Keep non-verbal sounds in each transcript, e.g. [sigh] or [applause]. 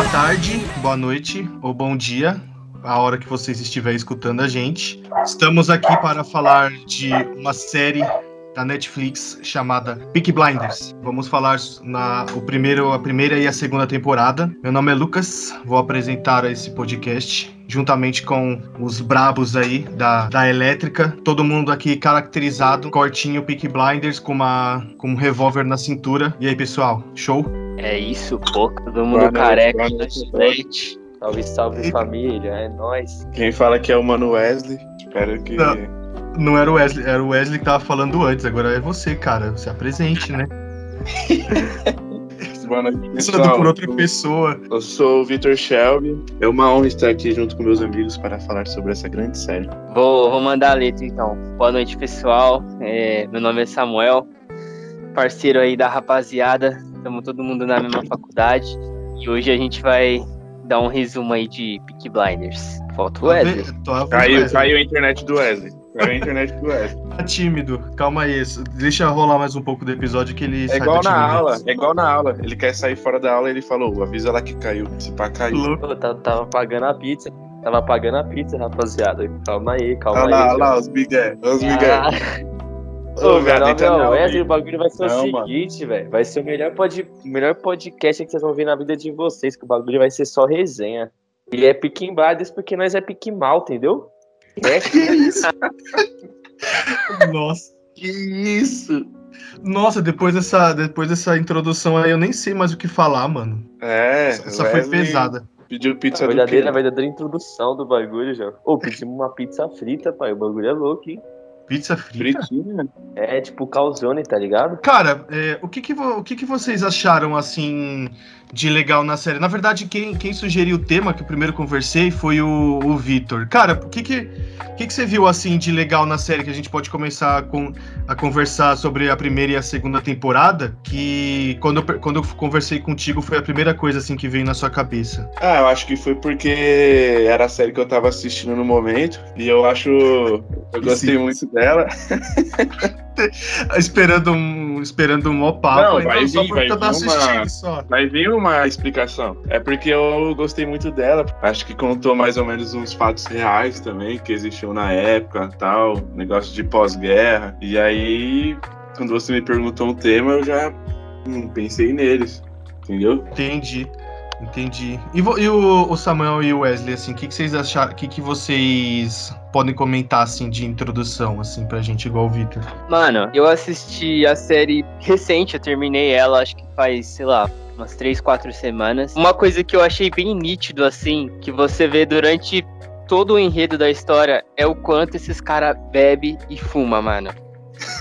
boa tarde, boa noite ou bom dia, a hora que vocês estiverem escutando a gente. Estamos aqui para falar de uma série da Netflix chamada Peak Blinders. Vamos falar na o primeiro, a primeira e a segunda temporada. Meu nome é Lucas, vou apresentar esse podcast juntamente com os brabos aí da, da elétrica. Todo mundo aqui caracterizado, cortinho Peak Blinders com uma com um revólver na cintura. E aí, pessoal, show? É isso, pô, todo mundo careca, leite. Salve, salve família, é nóis. Quem fala que é o Mano Wesley, espero que. Não. Não era o Wesley, era o Wesley que tava falando antes, agora é você, cara. Você apresente, né? [laughs] Boa noite, pessoal. por outra pessoa. Eu sou o Vitor Shelby. É uma honra estar aqui junto com meus amigos para falar sobre essa grande série. Vou, vou mandar a letra então. Boa noite, pessoal. É, meu nome é Samuel, parceiro aí da rapaziada. Estamos todo mundo na mesma faculdade. E hoje a gente vai dar um resumo aí de Peak Blinders. Falta o Wesley. Caiu, caiu a internet do Wesley. Caiu a internet do Wesley. [laughs] Tá tímido, calma aí. Deixa rolar mais um pouco do episódio que ele É igual na aula, é igual na aula. Ele quer sair fora da aula e ele falou: avisa lá que caiu. Se pá, caiu. Pô, tava, tava pagando a pizza. Tava pagando a pizza, rapaziada. Calma aí, calma Olha aí. lá, olha lá, os. Olha os. Ah, [laughs] Ô, entra não, não, Wesley, o bagulho vai ser Não, o seguinte, velho. Vai ser o melhor, pod, melhor podcast que vocês vão ver na vida de vocês, que o bagulho vai ser só resenha. E é pique Blinders porque nós é pique mal, entendeu? É, [laughs] Que isso? Nossa. Que isso? Nossa, depois dessa, depois dessa introdução aí, eu nem sei mais o que falar, mano. É, Essa foi Wesley pesada. Pediu a pizza do verdadeira, a verdadeira introdução do bagulho já. Ô, pedimos uma pizza frita, pai. O bagulho é louco, hein? Pizza frita? Fritinha. É tipo calzone, tá ligado? Cara, é, o, que que, o que que vocês acharam, assim, de legal na série? Na verdade, quem, quem sugeriu o tema, que eu primeiro conversei, foi o, o Vitor. Cara, o que que, que que você viu, assim, de legal na série, que a gente pode começar a, con- a conversar sobre a primeira e a segunda temporada, que quando eu, quando eu conversei contigo foi a primeira coisa, assim, que veio na sua cabeça. Ah, eu acho que foi porque era a série que eu tava assistindo no momento. E eu acho. Eu gostei Sim. muito dela. [laughs] [laughs] Esperando um, esperando um papo, Não, aí, vai só vir, vai vir uma- só. Vai vir uma explicação. É porque eu gostei muito dela. Acho que contou mais ou menos uns fatos reais também que existiam na época tal. Negócio de pós-guerra. E aí, quando você me perguntou um tema, eu já hum, pensei neles. Entendeu? Entendi. Entendi. E, e o, o Samuel e o Wesley, assim, o que, que vocês acharam? O que, que vocês podem comentar, assim, de introdução, assim, pra gente, igual o Victor? Mano, eu assisti a série recente, eu terminei ela, acho que faz, sei lá, umas 3, 4 semanas. Uma coisa que eu achei bem nítido, assim, que você vê durante todo o enredo da história é o quanto esses caras bebem e fumam, mano.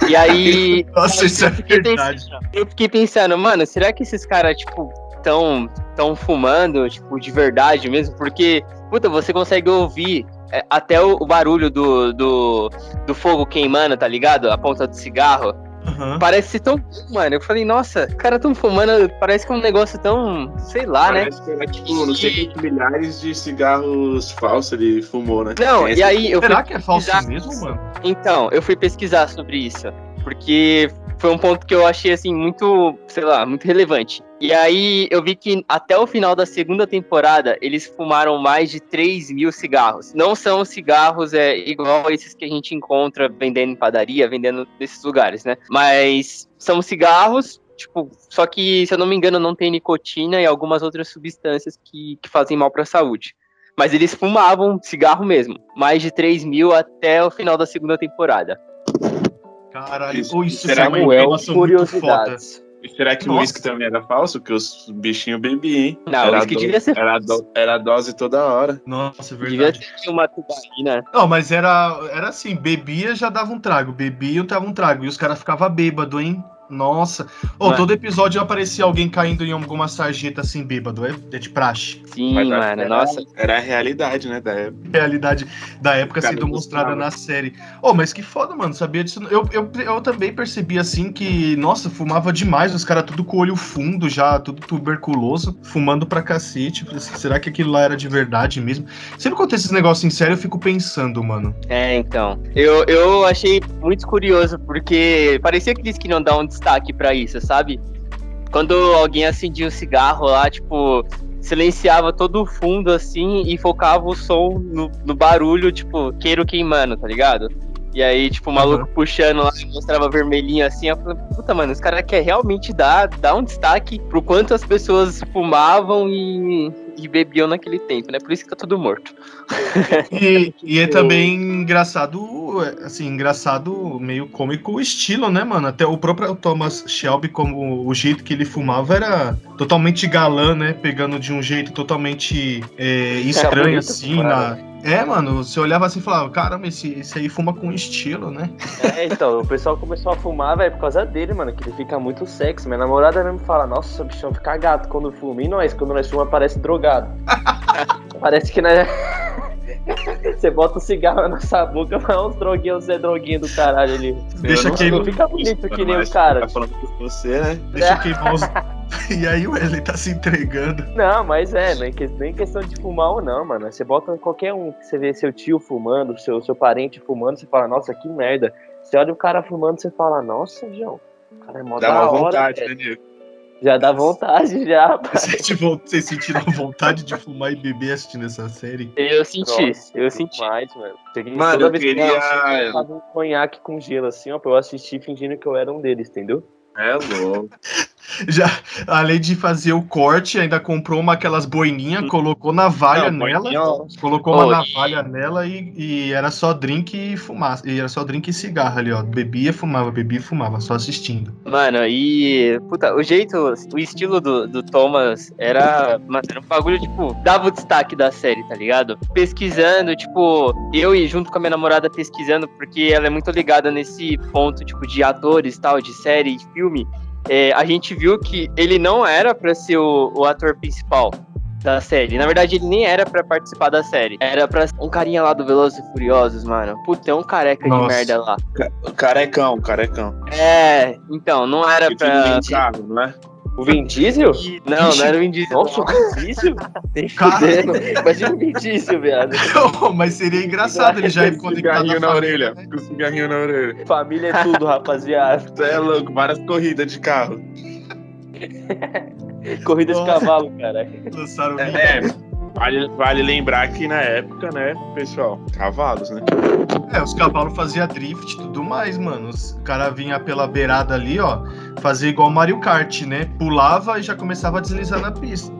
E aí. [laughs] Nossa, isso é verdade. pensando- eu fiquei pensando, mano, será que esses caras, tipo, tão, tão fumando, tipo, de verdade mesmo? Porque, puta, você consegue ouvir é, até o, o barulho do, do, do fogo queimando, tá ligado? A ponta do cigarro. Aham. Parece ser tão bom, mano. Eu falei, nossa, os caras tão fumando, parece que é um negócio tão, sei lá, né? Parece que era tipo, não sei quantos milhares de cigarros falsos ele fumou, né? Não, Tem e aí eu fui Será que é falso pesquisar- mesmo, mano? Então, eu fui pesquisar sobre isso, porque foi um ponto que eu achei assim muito, sei lá, muito relevante. E aí eu vi que até o final da segunda temporada eles fumaram mais de 3 mil cigarros. Não são cigarros é igual esses que a gente encontra vendendo em padaria, vendendo nesses lugares, né? Mas são cigarros Tipo, só que, se eu não me engano, não tem nicotina e algumas outras substâncias que, que fazem mal para a saúde. Mas eles fumavam cigarro mesmo. Mais de 3 mil até o final da segunda temporada. Caralho, Isso- ou isso será é uma informação muito foda. E será que o Nossa. uísque também era falso? Que os bichinhos bebiam, hein? Não, era o uísque devia ser era, do- era dose toda hora. Nossa, é Devia verdade. ter uma tubaína. Não, mas era, era assim, bebia já dava um trago, bebia dava um trago, e os caras ficavam bêbados, hein? Nossa. Ou Mano. todo episódio aparecia alguém caindo em alguma sarjeta assim, bêbado, é, é de praxe. Sim, Mas mano, era, nossa. Era a realidade, né? Da época. Realidade da época Cara, sendo eu mostrada na série. Oh, mas que foda, mano, sabia disso? Eu, eu, eu também percebi assim que, nossa, fumava demais, os caras tudo com o olho fundo já, tudo tuberculoso, fumando pra cacete. Assim, Será que aquilo lá era de verdade mesmo? Sempre quando tem esses negócios em série, eu fico pensando, mano. É, então. Eu, eu achei muito curioso, porque parecia que eles queriam dar um destaque pra isso, sabe? Quando alguém acendia um cigarro lá, tipo, silenciava todo o fundo assim e focava o som no, no barulho, tipo, queiro queimando, tá ligado? E aí, tipo, o maluco uhum. puxando lá, mostrava vermelhinho assim. Eu falei, puta, mano, os caras querem realmente dar, dar um destaque pro quanto as pessoas fumavam e, e bebiam naquele tempo, né? Por isso que tá tudo morto. [laughs] E, e é também engraçado, assim, engraçado, meio cômico o estilo, né, mano? Até o próprio Thomas Shelby, como o jeito que ele fumava era totalmente galã, né? Pegando de um jeito totalmente é, estranho, assim, na, é, mano, você olhava assim e falava, caramba, esse, esse aí fuma com estilo, né? É, então, o pessoal começou a fumar, velho, por causa dele, mano, que ele fica muito sexy. Minha namorada mesmo fala, nossa, o bichão fica gato quando fuma. E nós, quando nós fuma, parece drogado. [laughs] parece que, né? [laughs] Você bota o cigarro na nossa boca, mas uns droguinhos, Zé droguinho do caralho ali. Deixa que Não fica bonito que nem o cara. Tá falando com você, né? Deixa queimar os. [laughs] E aí o Wesley tá se entregando. Não, mas é, nem, que, nem questão de fumar ou não, mano. Você bota qualquer um que você vê seu tio fumando, seu, seu parente fumando, você fala, nossa, que merda. Você olha o cara fumando, você fala, nossa, João, o cara é mó Dá da uma hora, vontade, velho. né, Diego? Já dá vontade, já. [laughs] Vocês, vo- vocês sentiram vontade de fumar e beber assistindo essa série? Eu senti, Nossa, eu senti. Demais, mano. Cheguei- Mano, toda eu vez que queria- eu tava um conhaque com gelo, assim, ó, pra eu assistir fingindo que eu era um deles, entendeu? É louco. Já, além de fazer o corte, ainda comprou uma aquelas boininhas, colocou navalha Não, nela, boininha, colocou uma Oh, e- navalha nela e, e era só drink e fumaça. E era só drink e cigarro ali, ó. Bebia, fumava, bebia e fumava, só assistindo. Mano, e. Puta, o jeito, o estilo do, do Thomas era. Mano, era um bagulho, tipo, dava o destaque da série, tá ligado? Pesquisando, tipo, eu e junto com a minha namorada pesquisando, porque ela é muito ligada nesse ponto, tipo, de atores tal, de série e filme. É, a gente viu que ele não era pra ser o, o ator principal da série. Na verdade, ele nem era pra participar da série. Era pra um carinha lá do Velozes e Furiosos, mano. Puta, é um careca Nossa. de merda lá. Carecão, carecão. É, então, não era tudo pra. não é? O Vin Diesel? Não, não era o Vin Diesel. Nossa, o Vin Diesel? Nem fudendo. Imagina o Vin Diesel, viado. Mas seria engraçado ele já ir Com conectado cigarrinho na na orelha. né? Com cigarrinho na orelha. Família é tudo, rapaziada. Você é louco, várias corridas de carro. Corrida de cavalo, cara. Lançaram o É, vale, vale lembrar que na época, né, pessoal, cavalos, né? É, os cavalos faziam drift e tudo mais, mano. Os- cara vinha pela beirada ali, ó, fazia igual Mario Kart, né? Pulava e já começava a deslizar na pista.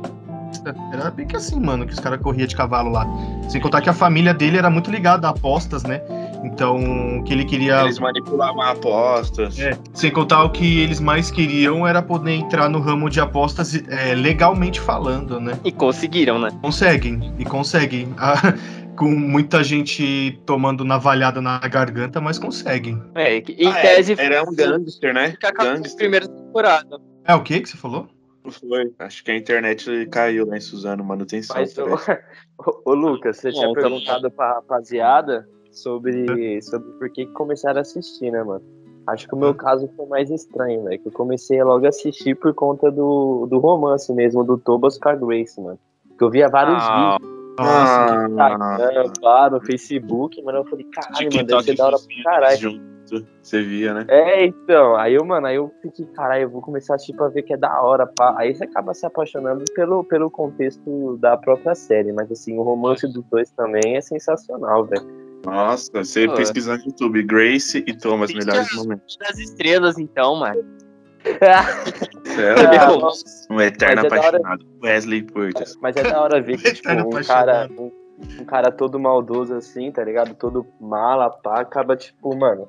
Era bem que assim, mano, que os caras corriam de cavalo lá. Sem contar que a família dele era muito ligada a apostas, né? Então, o que ele queria. Eles manipulavam apostas. É, sem contar o que eles mais queriam era poder entrar no ramo de apostas é, legalmente falando, né? E conseguiram, né? Conseguem, e conseguem. [laughs] Ah, com muita gente tomando navalhada na garganta, mas conseguem. É, em Ah, é, tese era um gangster, né? que acabou Gangster. primeira temporada. É o que que você falou? Foi. Acho que a internet caiu lá em Suzano, manutenção. Mas, ô, ô, Lucas, você tinha Bom, tá perguntado pra rapaziada sobre, sobre por que que começaram a assistir, né, mano? Acho que o meu caso foi mais estranho, velho. Que eu comecei logo a assistir por conta do, do romance mesmo, do Tobas com a Grace, mano. Que eu via vários Ah, vídeos Ah, no Instagram, pá, no Facebook, mano. Eu falei, caralho, mano, deve ser da hora pra caralho. junto. Você via, né? É, então, aí eu, mano, aí eu fiquei, caralho, eu vou começar a assistir pra ver que é da hora, pá. Aí você acaba se apaixonando pelo, pelo contexto da própria série, mas assim, o romance dos dois também é sensacional, velho. Nossa, você Pô. pesquisando no YouTube, Grace e Thomas, melhores é- momentos. das estrelas, então, mano. [laughs] É louco. um eterno é da hora- apaixonado. Wesley Portas. Mas é da hora ver que, [laughs] tipo, um cara, apaixonado. um, um cara todo maldoso assim, tá ligado? Todo mala, pá, acaba, tipo, mano,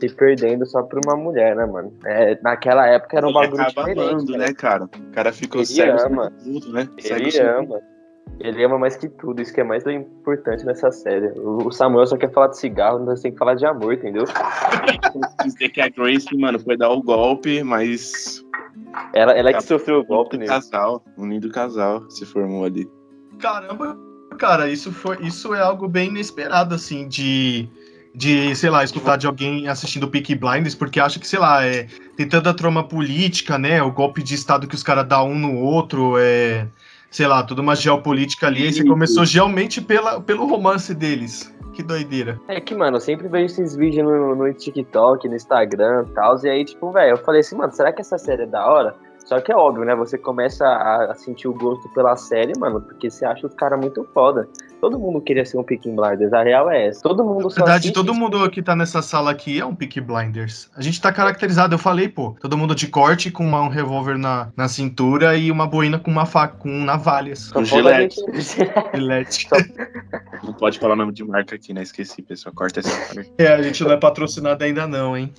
se perdendo só por uma mulher, né, mano? É, naquela época era um bagulho acaba diferente. amando, né? né, cara? O cara ficou Ele cego ama. tudo, né? Cego Ele sobre ama. Ele ama mais que tudo, isso que é mais importante nessa série. O Samuel só quer falar de cigarro, nós tem que falar de amor, entendeu? [laughs] Dizer que a Grace, mano, foi dar o golpe, mas. Ela, ela é que sofreu o golpe um nele. casal, um lindo casal se formou ali. Caramba, cara, isso foi, isso é algo bem inesperado, assim, de, de, sei lá, escutar de alguém assistindo Peaky Blinders, porque acha que, sei lá, é, tem tanta trama política, né, o golpe de estado que os caras dão um no outro, é, sei lá, toda uma geopolítica ali, e você começou realmente pela, pelo romance deles. Que doideira. É que, mano, eu sempre vejo esses vídeos no, no TikTok, no Instagram e tal. E aí, tipo, velho, eu falei assim, mano, será que essa série é da hora? Só que é óbvio, né? Você começa a, a sentir o gosto pela série, mano, porque você acha os caras muito foda. Todo mundo queria ser um Peaky Blinders, a real é essa. Todo mundo Na verdade, assiste todo mundo que tá nessa sala aqui é um Peaky Blinders. A gente tá caracterizado, eu falei, pô. Todo mundo de corte, com uma- um revólver na, na cintura e uma boina com uma faca, com navalhas. Só Um a gilete. gente- [laughs] Gillette. Não pode falar o nome de marca aqui, né? Esqueci, pessoal. Corta essa parte. É, a gente não é patrocinado ainda não, hein?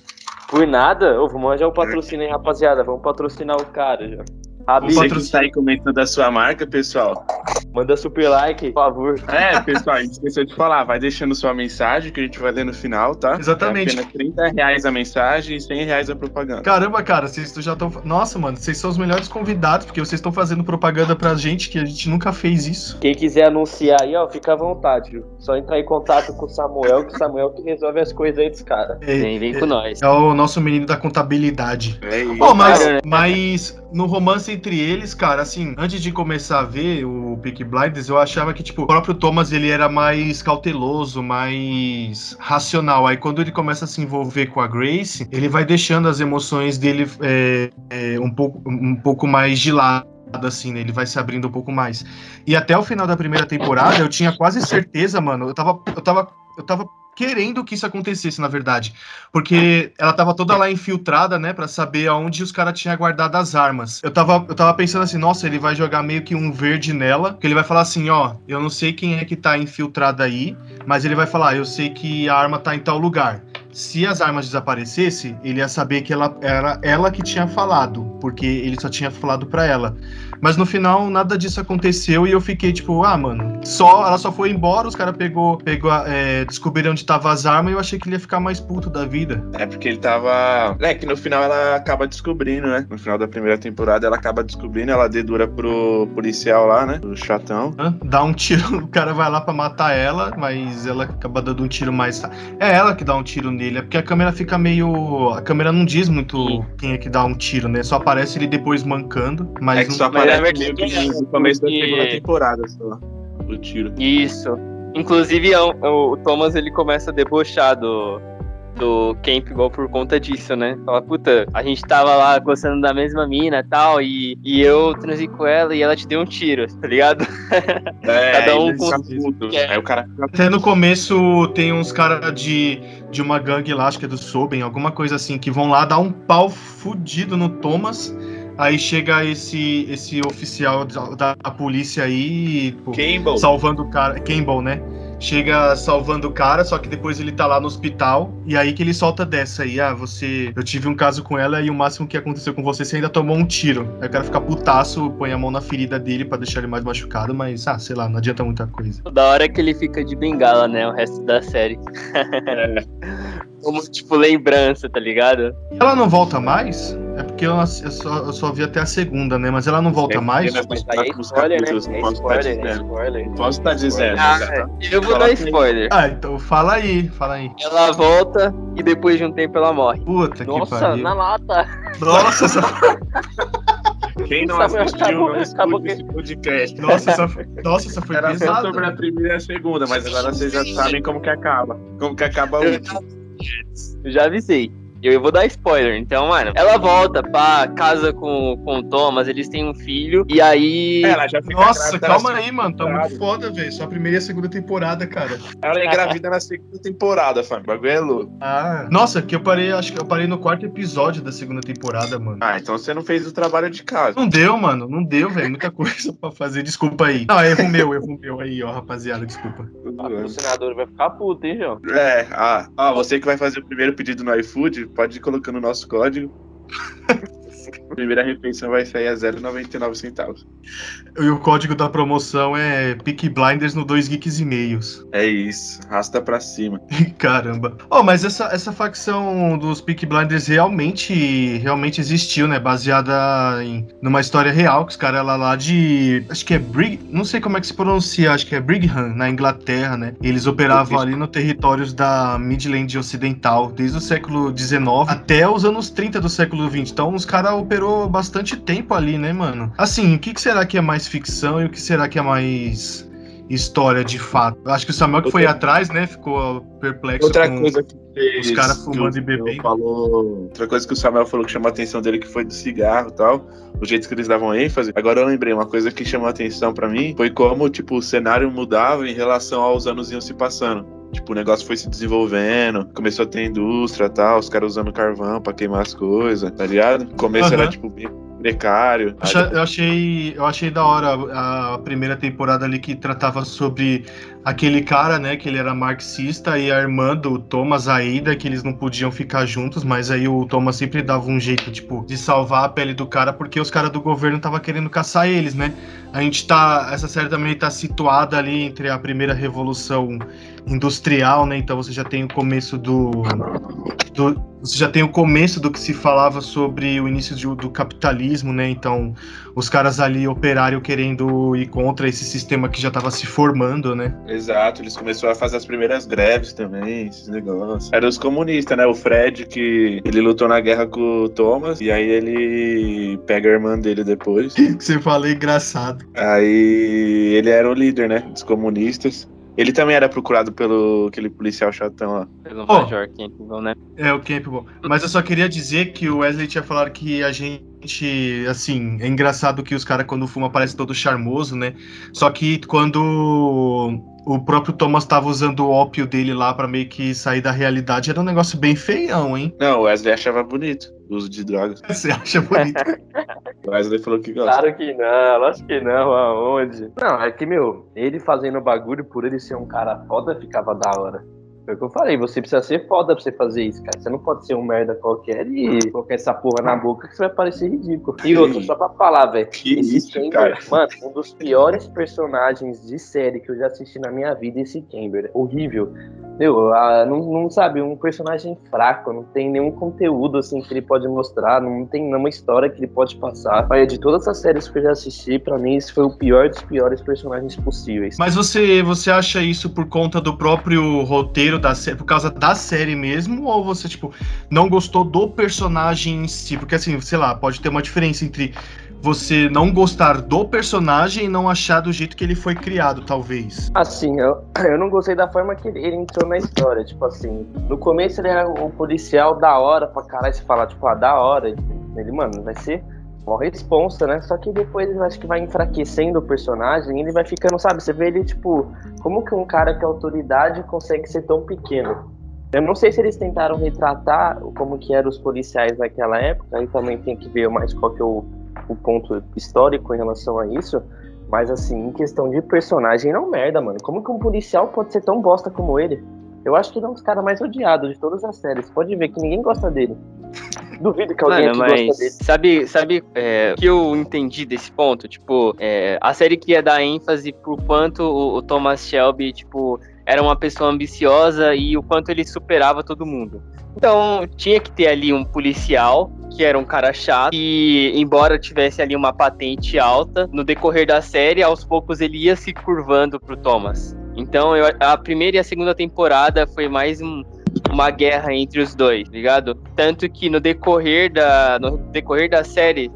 Por nada, ô, vamos arranjar o patrocínio, hein, rapaziada. Vamos patrocinar o cara já. Habib, Você que está aí comentando a sua marca, pessoal. manda super like, por favor. É, pessoal, a gente esqueceu de falar. Vai deixando sua mensagem que a gente vai ler no final, tá? Exatamente. É apenas 30 reais a mensagem e 100 reais a propaganda. Caramba, cara, vocês já estão. Nossa, mano, vocês são os melhores convidados, porque vocês estão fazendo propaganda pra gente que a gente nunca fez isso. Quem quiser anunciar aí, ó, fica à vontade, viu? Só entrar em contato com o Samuel, que o Samuel que resolve as coisas aí dos caras. É, Vem, vem com nós. é o nosso menino da contabilidade. É isso. Pô, mas, Cara, né? mas no romance entre eles, cara, assim, antes de começar a ver o Peaky Blinders, eu achava que, tipo, o próprio Thomas, ele era mais cauteloso, mais racional. Aí quando ele começa a se envolver com a Grace, ele vai deixando as emoções dele é, é, um, pouco, um pouco mais de lado. Assim, né? Ele vai se abrindo um pouco mais. E até o final da primeira temporada, eu tinha quase certeza, mano. Eu tava, eu tava, eu tava querendo que isso acontecesse, na verdade. Porque ela tava toda lá infiltrada, né, Pra saber aonde os caras tinham guardado as armas. Eu tava, eu tava pensando assim, nossa, ele vai jogar meio que um verde nela, que ele vai falar assim, ó, eu não sei quem é que tá infiltrado aí, mas ele vai falar, eu sei que a arma tá em tal lugar. Se as armas desaparecessem, ele ia saber que ela era ela que tinha falado, porque ele só tinha falado pra ela. Mas no final nada disso aconteceu e eu fiquei tipo, ah, mano, só ela só foi embora, os caras pegou, pegou, é, descobriram onde tava as armas e eu achei que ele ia ficar mais puto da vida. É porque ele tava. É que no final ela acaba descobrindo, né? No final da primeira temporada ela acaba descobrindo, ela dedura pro policial lá, né? O chatão. Dá um tiro, [laughs] o cara vai lá pra matar ela, mas ela acaba dando um tiro mais. É ela que dá um tiro nele, é porque a câmera fica meio. A câmera não diz muito quem é que dá um tiro, né? Só aparece ele depois mancando, mas. É que só Mas aparece na verdade meio que é no começo da segunda temporada só. O tiro. Isso. Inclusive, é um- o Thomas ele começa a debochar do, do Campbell por conta disso, né? Fala, puta, a gente tava lá gostando da mesma mina e tal, e, e eu transei com ela e ela te deu um tiro, [laughs] tá ligado? É, Cada um com fica o puto. que é. Aí o cara Até no começo tem uns caras de, de uma gangue lá, acho que é do Soben, alguma coisa assim, que vão lá dar um pau fudido no Thomas. Aí chega esse, esse oficial da, da polícia aí, pô, Campbell. salvando o cara. Campbell, né? Chega salvando o cara, só que depois ele tá lá no hospital. E aí que ele solta dessa aí. Ah, você. Eu tive um caso com ela e o máximo que aconteceu com você, você ainda tomou um tiro. Aí o cara fica putaço, põe a mão na ferida dele pra deixar ele mais machucado, mas, ah, sei lá, não adianta muita coisa. Da hora que ele fica de bengala, né? O resto da série. [laughs] Como, tipo, lembrança, tá ligado? Ela não volta mais? É porque eu, eu só, eu só vi até a segunda, né? Mas ela não volta É, mais? porque Mas Tá aí é spoiler, né? É posso spoiler, estar é dizendo. spoiler. Posso estar dizendo. Ah, tá? eu vou dar spoiler. Ah, então fala aí, fala aí. Ela volta e depois de um tempo ela morre. Puta que Nossa, pariu. na lata. Nossa, essa, [laughs] Quem não Samuel, assistiu, acabou- não acabou esse podcast. nossa, essa, nossa, essa foi Era só pesada. sobre a primeira e a segunda, mas agora vocês já sabem como que acaba. Como que acaba o último. Eu já avisei. Eu, eu vou dar spoiler. Então, mano, ela volta, pá, casa com, com o Thomas, eles têm um filho, e aí. É, Ela já fica Nossa, calma aí, mano. Tá muito foda, velho. Só a primeira e a segunda temporada, cara. Ela engravida na segunda temporada, fam. O bagulho é louco. Ah. Nossa, que eu parei, acho que eu parei no quarto episódio da segunda temporada, mano. Ah, então você não fez o trabalho de casa. Não deu, mano. Não deu, velho. Muita coisa pra fazer. Desculpa aí. Não, é erro meu, erro meu aí, ó, rapaziada. Desculpa. O patrocinador vai ficar puto, hein, João? É, ah, ah, você que vai fazer o primeiro pedido no iFood, pode ir colocando o nosso código. [laughs] A primeira refeição vai sair a 0,99 centavos. E o código da promoção é Peak Blinders no 2 Geeks e meios. É isso, rasta pra cima. [laughs] Caramba. Oh, mas essa, essa facção dos Peak Blinders realmente, realmente existiu, né? Baseada em numa história real, que os caras lá, lá de. Acho que é Brig. Não sei como é que se pronuncia, acho que é Brigham, na Inglaterra, né? Eles operavam ali no territórios da Midland Ocidental, desde o século XIX até os anos 30 do século XX. Então os caras operou bastante tempo ali, né, mano? Assim, o que, que será que é mais ficção e o que será que é mais história de fato? Acho que o Samuel que foi Outra- atrás, né? Ficou perplexo Outra com... coisa que Os caras fumando e bebendo. Falou... Outra coisa que o Samuel falou que chamou a atenção dele que foi do cigarro e tal, o jeito que eles davam ênfase. Agora eu lembrei, uma coisa que chamou a atenção para mim foi como, tipo, o cenário mudava em relação aos anos iam se passando. Tipo, o negócio foi se desenvolvendo, começou a ter indústria e tal, os caras usando carvão pra queimar as coisas, tá ligado? O começo Aham. era, tipo, bem precário. Eu achei, eu achei da hora a primeira temporada ali que tratava sobre aquele cara, né, que ele era marxista e a irmã do Thomas Aida, que eles não podiam ficar juntos, mas aí o Thomas sempre dava um jeito, tipo, de salvar a pele do cara porque os caras do governo estavam querendo caçar eles, né? A gente tá, essa série também tá situada ali entre a primeira revolução industrial, né? Então você já tem o começo do, do você já tem o começo do que se falava sobre o início de- do capitalismo, né? Então, os caras ali, operário, querendo ir contra esse sistema que já estava se formando, né? Exato, eles começaram a fazer as primeiras greves também, esses negócios. Eram os comunistas, né? O Fred, que ele lutou na guerra com o Thomas, e aí ele pega a irmã dele depois. [laughs] Que você fala é engraçado. Aí ele era o líder, né? Dos comunistas. Ele também era procurado pelo aquele policial chatão lá. Pelo Oh. Major Campbell, né? É, o Campbell. Mas eu só queria dizer que o Wesley tinha falado que a gente, assim, é engraçado que os caras quando fuma parece todo charmoso, né? Só que quando o próprio Thomas tava usando o ópio dele lá pra meio que sair da realidade, era um negócio bem feião, hein? Não, o Wesley achava bonito o uso de drogas. [laughs] Você acha bonito? O Wesley falou que gosta. Claro que não, lógico que não, aonde? Não, é que, meu, ele fazendo bagulho por ele ser um cara foda ficava da hora. Foi o que eu falei, você precisa ser foda pra você fazer isso, cara. Você não pode ser um merda qualquer e colocar essa porra na boca que você vai parecer ridículo. E outro, só pra falar, velho. Esse Chamber, cara. mano, um dos piores personagens de série que eu já assisti na minha vida, esse Chamber. Horrível. Meu, ah, não, não sabe, um personagem fraco, não tem nenhum conteúdo assim que ele pode mostrar, não tem nenhuma história que ele pode passar. Olha, de todas as séries que eu já assisti, pra mim esse foi o pior dos piores personagens possíveis. Mas você, você acha isso por conta do próprio roteiro da série, por causa da série mesmo, ou você, tipo, não gostou do personagem em si? Porque, assim, sei lá, pode ter uma diferença entre você não gostar do personagem e não achar do jeito que ele foi criado, talvez. Assim, eu, [clears throat] eu não gostei da forma que ele entrou na história. Tipo assim, no começo ele era um policial da hora pra caralho. Você fala, tipo, ah, da hora. Ele, mano, vai ser uma responsa, né? Só que depois eu acho que vai enfraquecendo o personagem e ele vai ficando, sabe? Você vê ele, tipo, como que um cara que é autoridade consegue ser tão pequeno? Eu não sei se eles tentaram retratar como que eram os policiais naquela época, aí também tem que ver mais qual que é o, o ponto histórico em relação a isso. Mas assim, em questão de personagem, não merda, mano. Como que um policial pode ser tão bosta como ele? Eu acho que ele é um dos caras mais odiados de todas as séries. Pode ver que ninguém gosta dele. [laughs] Duvido que alguém Mano, mas gosta dele. sabe, sabe é, o que eu entendi desse ponto? Tipo, é, a série queria dar ênfase pro quanto o, o Thomas Shelby, tipo, era uma pessoa ambiciosa e o quanto ele superava todo mundo. Então, tinha que ter ali um policial, que era um cara chato, e embora tivesse ali uma patente alta, no decorrer da série, aos poucos ele ia se curvando pro Thomas. Então, eu- a primeira e a segunda temporada foi mais um, uma guerra entre os dois, ligado? Tanto que no decorrer da, no decorrer da série,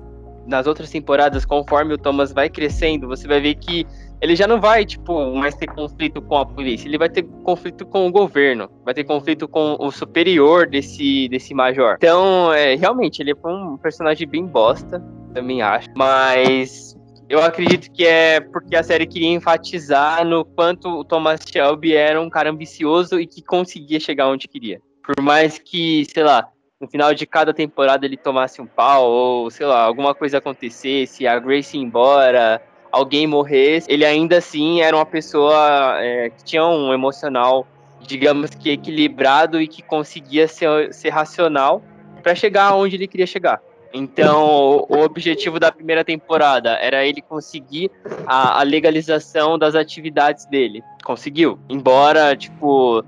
nas outras temporadas, conforme o Thomas vai crescendo, você vai ver que ele já não vai, tipo, mais ter conflito com a polícia, ele vai ter conflito com o governo, vai ter conflito com o superior desse, desse major. Então, é, realmente, ele foi um personagem bem bosta, também acho, mas eu acredito que é porque a série queria enfatizar no quanto o Thomas Shelby era um cara ambicioso e que conseguia chegar onde queria. Por mais que, sei lá, no final de cada temporada ele tomasse um pau, ou sei lá, alguma coisa acontecesse, a Grace ir embora, alguém morresse, ele ainda assim era uma pessoa é, que tinha um emocional, digamos que equilibrado e que conseguia ser, ser racional para chegar onde ele queria chegar. Então, o objetivo da primeira temporada era ele conseguir a, a legalização das atividades dele. Conseguiu. Embora, tipo,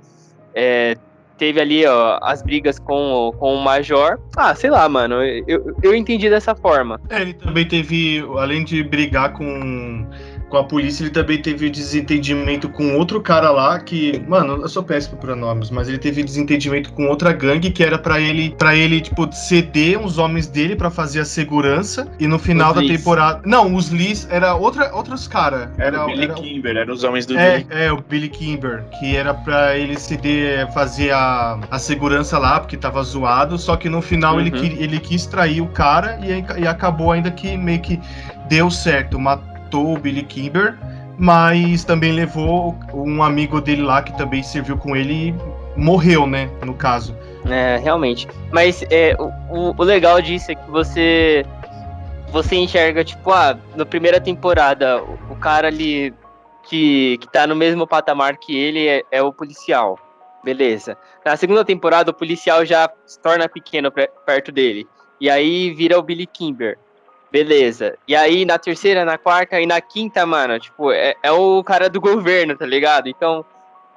é, teve ali ó, as brigas com, com o Major. Ah, sei lá, mano. Eu, eu entendi dessa forma. É, ele também teve, além de brigar com com a polícia, ele também teve desentendimento com outro cara lá que, mano, eu sou péssimo para nomes, mas ele teve desentendimento com outra gangue que era para ele, para ele tipo ceder uns homens dele para fazer a segurança e no final Os da Lees. temporada, não, os Lees era outra outros cara, Era, era o Billy era- Kimber, eram os homens do é, Billy. é, o Billy Kimber, que era pra ele ceder, fazer a, a segurança lá, porque tava zoado, só que no final ele, Uhum. que- ele quis trair o cara e, e acabou ainda que meio que deu certo, matou o Billy Kimber, mas também levou um amigo dele lá que também serviu com ele e morreu, né, no caso. É, realmente. Mas é, o, o- legal disso é que você você enxerga, tipo, ah, na primeira temporada, o, o cara ali que, que tá no mesmo patamar que ele é, é o policial. Beleza. Na segunda temporada, o policial já se torna pequeno perto dele. E aí vira o Billy Kimber. Beleza. E aí na terceira, na quarta e na quinta, mano, tipo, é, é o cara do governo, tá ligado? Então,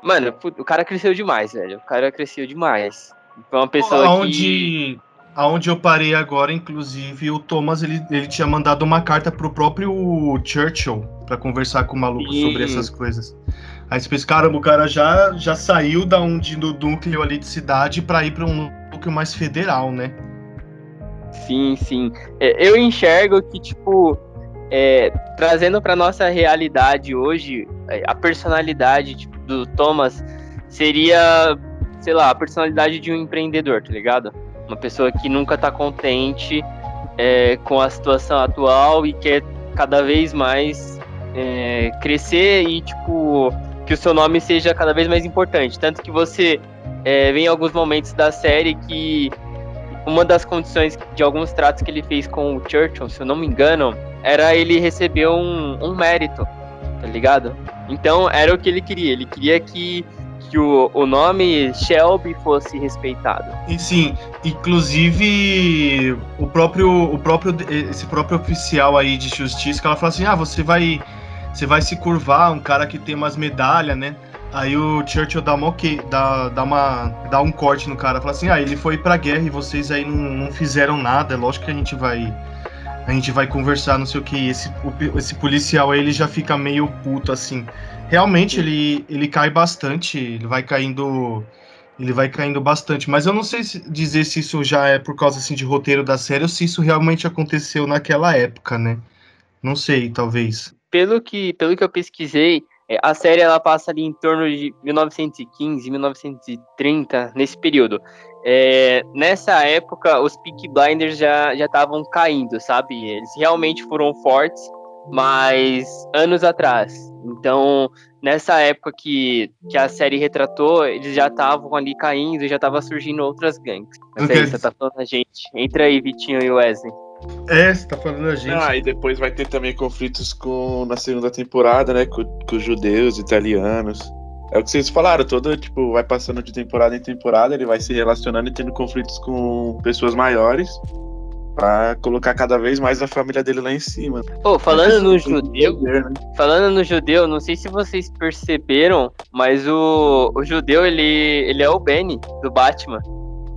mano, o cara cresceu demais, velho. O cara cresceu demais. Foi uma pessoa que. Aonde, aonde eu parei agora, inclusive, o Thomas ele, ele tinha mandado uma carta pro próprio Churchill pra conversar com o maluco Sim. sobre essas coisas. Aí você pensa, caramba, o cara já, já saiu da onde, do núcleo ali de cidade pra ir pra um núcleo mais federal, né? Sim, sim. É, eu enxergo que, tipo, é, trazendo pra nossa realidade hoje, é, a personalidade tipo, do Thomas seria, sei lá, a personalidade de um empreendedor, tá ligado? Uma pessoa que nunca tá contente é, com a situação atual e quer cada vez mais é, crescer e, tipo, que o seu nome seja cada vez mais importante. Tanto que você é, vê em alguns momentos da série que uma das condições de alguns tratos que ele fez com o Churchill, se eu não me engano, era ele receber um, um mérito, tá ligado? Então era o que ele queria. Ele queria que, que o, o nome Shelby fosse respeitado. E sim, inclusive o próprio, o próprio, esse próprio oficial aí de justiça, que ela fala assim, ah, você vai, você vai se curvar, um cara que tem umas medalhas, né? Aí o Churchill dá uma, ok- dá, dá uma, dá um corte no cara, fala assim, ah, ele foi pra guerra e vocês aí não, não fizeram nada, é lógico que a gente vai, a gente vai conversar, não sei o que. Esse, esse policial aí, ele já fica meio puto assim. Realmente ele, ele cai bastante, ele vai caindo ele vai caindo bastante, mas eu não sei se- dizer se isso já é por causa assim de roteiro da série ou se isso realmente aconteceu naquela época, né? Não sei, talvez. Pelo que, pelo que eu pesquisei, a série ela passa ali em torno de 1915, 1930, nesse período. É, nessa época, os Peaky Blinders já já estavam caindo, sabe? Eles realmente foram fortes, mas anos atrás. Então, nessa época que, que a série retratou, eles já estavam ali caindo, já estavam surgindo outras gangues. Mas é isso, tá falando a gente. Entra aí, Vitinho e Wesley. É, você tá falando a gente. Ah, e depois vai ter também conflitos com na segunda temporada, né? Com, com os judeus, italianos. É o que vocês falaram, todo, tipo, vai passando de temporada em temporada, ele vai se relacionando e tendo conflitos com pessoas maiores pra colocar cada vez mais a família dele lá em cima. Pô, falando no judeu, poder, né? Falando no judeu, não sei se vocês perceberam, mas o, o judeu, ele, ele é o Benny, do Batman.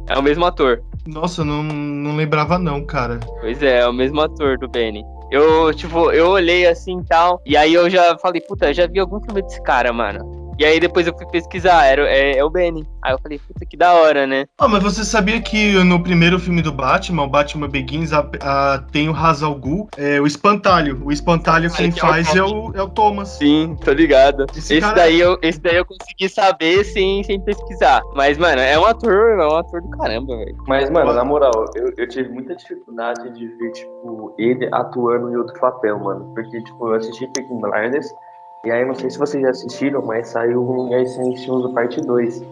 É o mesmo ator. Nossa, não, não lembrava não, cara. Pois é, é o mesmo ator do Benny. Eu, tipo, eu olhei assim e tal, e aí eu já falei, puta, já vi algum filme desse cara, mano. E aí depois eu fui pesquisar, era, é, é o Benny. Aí eu falei, puta, que da hora, né? Ah, mas você sabia que no primeiro filme do Batman, o Batman Begins, a- a- tem o Hazal Ghul, é, o Espantalho. O Espantalho quem que é faz é o, é o Thomas. Sim, tô ligado. Esse Esse, cara- daí, eu, esse daí eu consegui saber sem, sem pesquisar. Mas, mano, é um ator, é um ator do caramba, velho. Mas, mano, na moral, eu, eu tive muita dificuldade de ver, tipo, ele atuando em outro papel, mano. Porque, tipo, eu assisti Peaky Blinders, e aí, não sei se vocês já assistiram, mas saiu um Lugar Silencioso Parte 2.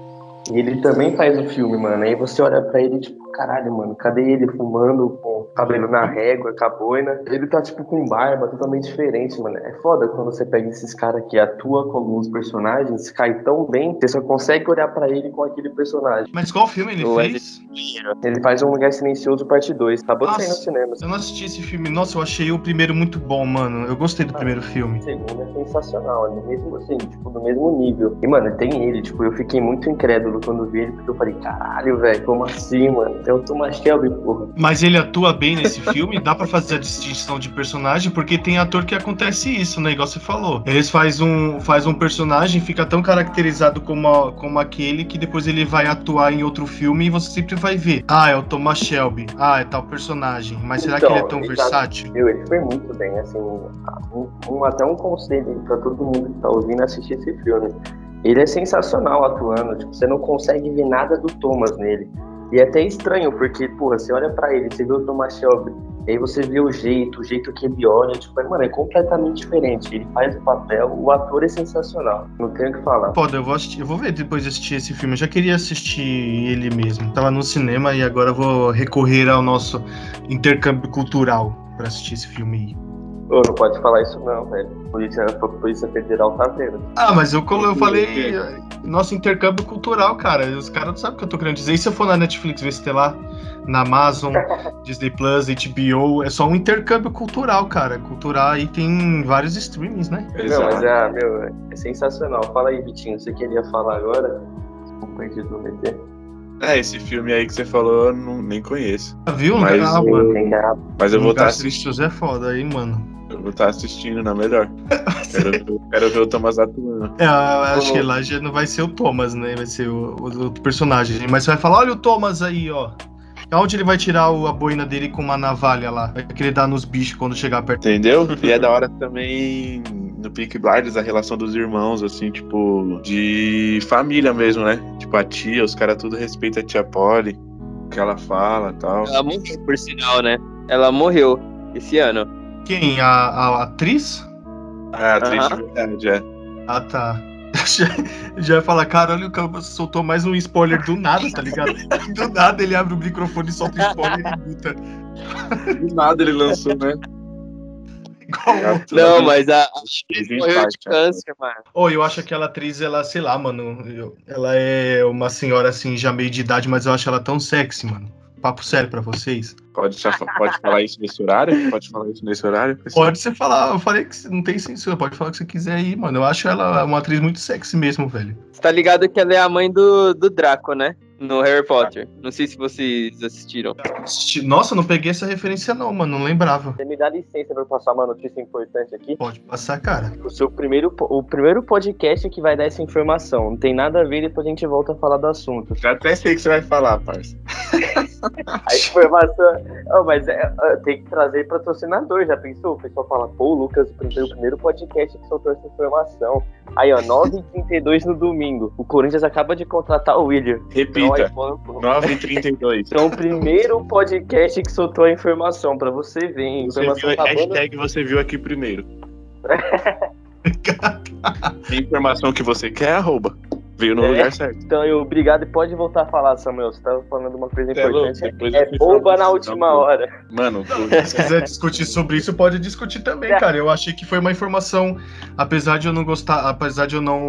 E ele também faz o filme, mano. Aí você olha pra ele, tipo, caralho, mano, cadê ele fumando com cabelo na régua, com a boina? Ele tá, tipo, com barba totalmente diferente, mano. É foda quando você pega esses caras que atuam como os personagens, cai tão bem, você só consegue olhar pra ele com aquele personagem. Mas qual filme ele O fez? Ele faz um Lugar Silencioso Parte 2. Acabou de sair no cinema. Eu não assisti esse filme. Nossa, eu achei o primeiro muito bom, mano. Eu gostei do primeiro filme. O segundo é sensacional, é do mesmo assim, tipo, do mesmo nível. E, mano, tem ele, tipo, eu fiquei muito incrédulo quando vi ele, porque eu falei, caralho, velho, como assim, mano? É o Thomas Shelby, porra. Mas ele atua bem nesse filme, dá pra fazer a distinção de personagem, porque tem ator que acontece isso, né? Igual você falou. Eles faz um, faz um personagem, fica tão caracterizado como, a- como aquele que depois ele vai atuar em outro filme e você sempre vai ver. Ah, é o Thomas Shelby. Ah, é tal personagem. Mas será que Então, ele é tão ele tá- versátil? Meu, ele foi muito bem, assim, um, um- até um conselho pra todo mundo que tá ouvindo assistir esse filme. Ele é sensacional atuando, tipo, você não consegue ver nada do Thomas nele. E é até estranho, porque, porra, você olha pra ele, você vê o Thomas Shelby, e aí você vê o jeito, o jeito que ele olha, tipo, é, mano, é completamente diferente. Ele faz o papel, o ator é sensacional, não tenho o que falar. Foda, eu vou, assistir, eu vou ver depois de assistir esse filme. Eu já queria assistir ele mesmo. Tava no cinema e agora vou recorrer ao nosso intercâmbio cultural pra assistir esse filme aí. Ô, não pode falar isso não, velho. Polícia, Polícia Federal tá vendo. Ah, mas eu, colo- eu falei nosso intercâmbio cultural, cara. Os caras não sabem o que eu tô querendo dizer. E se eu for na Netflix ver se tem lá, na Amazon, [laughs] Disney Plus, HBO, é só um intercâmbio cultural, cara. Cultural aí tem vários streamings, né? Não, mas é, meu, é sensacional. Fala aí, Vitinho, você queria falar agora? Desculpa de meter. É, esse filme aí que você falou, eu não, nem conheço. Ah, Viu? Mas ah, o- mano. Mas eu vou estar Lugar assistindo. É foda aí, mano. Eu vou estar assistindo na melhor. Quero, ver- quero ver o Thomas atuando. É, acho que lá já não vai ser o Thomas, né? Vai ser o, o outro personagem. Mas você vai falar, olha o Thomas aí, ó. Onde ele vai tirar o- a boina dele com uma navalha lá? Vai querer dar nos bichos quando chegar perto. Entendeu? E é da hora também no Peak Blinders a relação dos irmãos, assim, tipo, de família mesmo, né? Tipo, a tia, os caras tudo respeitam a tia Polly, o que ela fala e tal. Ela morreu, por sinal, né? Ela morreu esse ano. Quem? A, a atriz? Ah, atriz de verdade, é. Ah, tá. [laughs] Já, já ia falar, caralho, o cara soltou mais um spoiler do nada, tá ligado? [laughs] Do nada ele abre o microfone e solta um spoiler e muta. Do nada ele lançou, né? Igual o- Não, mas a, a morreu de cara. câncer, mano. Oh, eu acho aquela atriz, ela, sei lá, mano. eu- ela é uma senhora assim, já meio de idade, mas eu acho ela tão sexy, mano. Papo sério pra vocês. Pode, já- pode falar isso nesse horário? Pode falar isso nesse horário? Pode você falar, eu falei que não tem censura, pode falar o que você quiser aí, mano. Eu acho ela uma atriz muito sexy mesmo, velho. Você tá ligado que ela é a mãe do, do Draco, né? No Harry Potter. Não sei se vocês assistiram. Nossa, não peguei essa referência não, mano, não lembrava. Você me dá licença pra eu passar uma notícia importante aqui? Pode passar, cara. O seu primeiro, o primeiro podcast que vai dar essa informação. Não tem nada a ver, depois a gente volta a falar do assunto. Já até sei o que você vai falar, parça. [laughs] A informação. Oh, mas é, é, tem que trazer patrocinador, já pensou? O pessoal fala, pô, Lucas, o primeiro, o primeiro podcast que soltou essa informação. Aí, ó, 9h32 no domingo. O Corinthians acaba de contratar o William. Então, Aí, pô, 9h32. Então, o primeiro podcast que soltou a informação, pra você ver, hein? Você Informação viu, hashtag você viu aqui primeiro. [laughs] Informação que você quer, arroba. Veio no É. lugar certo. Então, eu, obrigado e pode voltar a falar, Samuel. Você tava falando uma coisa é louco, importante. É bomba na última não, hora. Mano, Se quiser discutir sobre isso, pode discutir também, cara. Eu achei que foi uma informação, apesar de eu não gostar, apesar de eu não,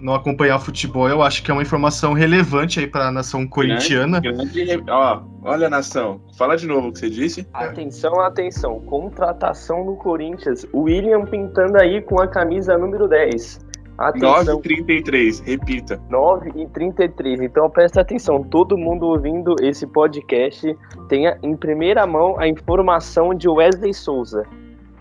não acompanhar futebol, eu acho que é uma informação relevante aí pra nação corintiana. grande, re- ó, olha nação. Fala de novo o que você disse. Atenção, atenção. Contratação no Corinthians. William pintando aí com a camisa número 10. Atenção, 9h33, repita. 9 e 33. Então presta atenção. Todo mundo ouvindo esse podcast tenha em primeira mão a informação de Wesley Souza.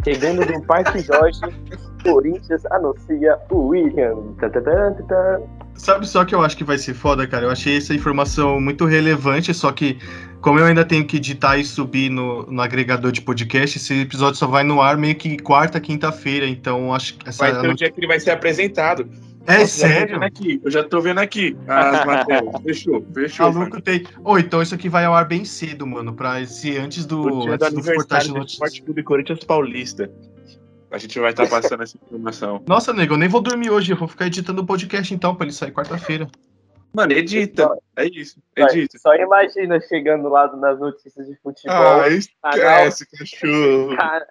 Chegando do Parque Jorge, [laughs] Corinthians anuncia o William. Tá, tá, tá. Sabe só que eu acho que vai ser foda, cara? Eu achei essa informação muito relevante, só que como eu ainda tenho que editar e subir no, no agregador de podcast, esse episódio só vai no ar meio que quarta, quinta-feira, então acho que essa Vai ser o dia que ele vai ser apresentado. É Nossa, já sério? vendo Aqui, eu já tô vendo aqui as [laughs] matérias. Fechou, fechou. Maluco tem. Ou então isso aqui vai ao ar bem cedo, mano, pra ser antes do, do antes do do Notícias. Esporte Clube Corinthians Paulista. A gente vai estar passando essa informação. [laughs] Nossa, nego, eu nem vou dormir hoje, eu vou ficar editando o podcast então, pra ele sair quarta-feira. Mano, edita. É isso. Só- Edita. Só imagina chegando lá nas notícias de futebol. Ah, esquece, cachorro. Cara,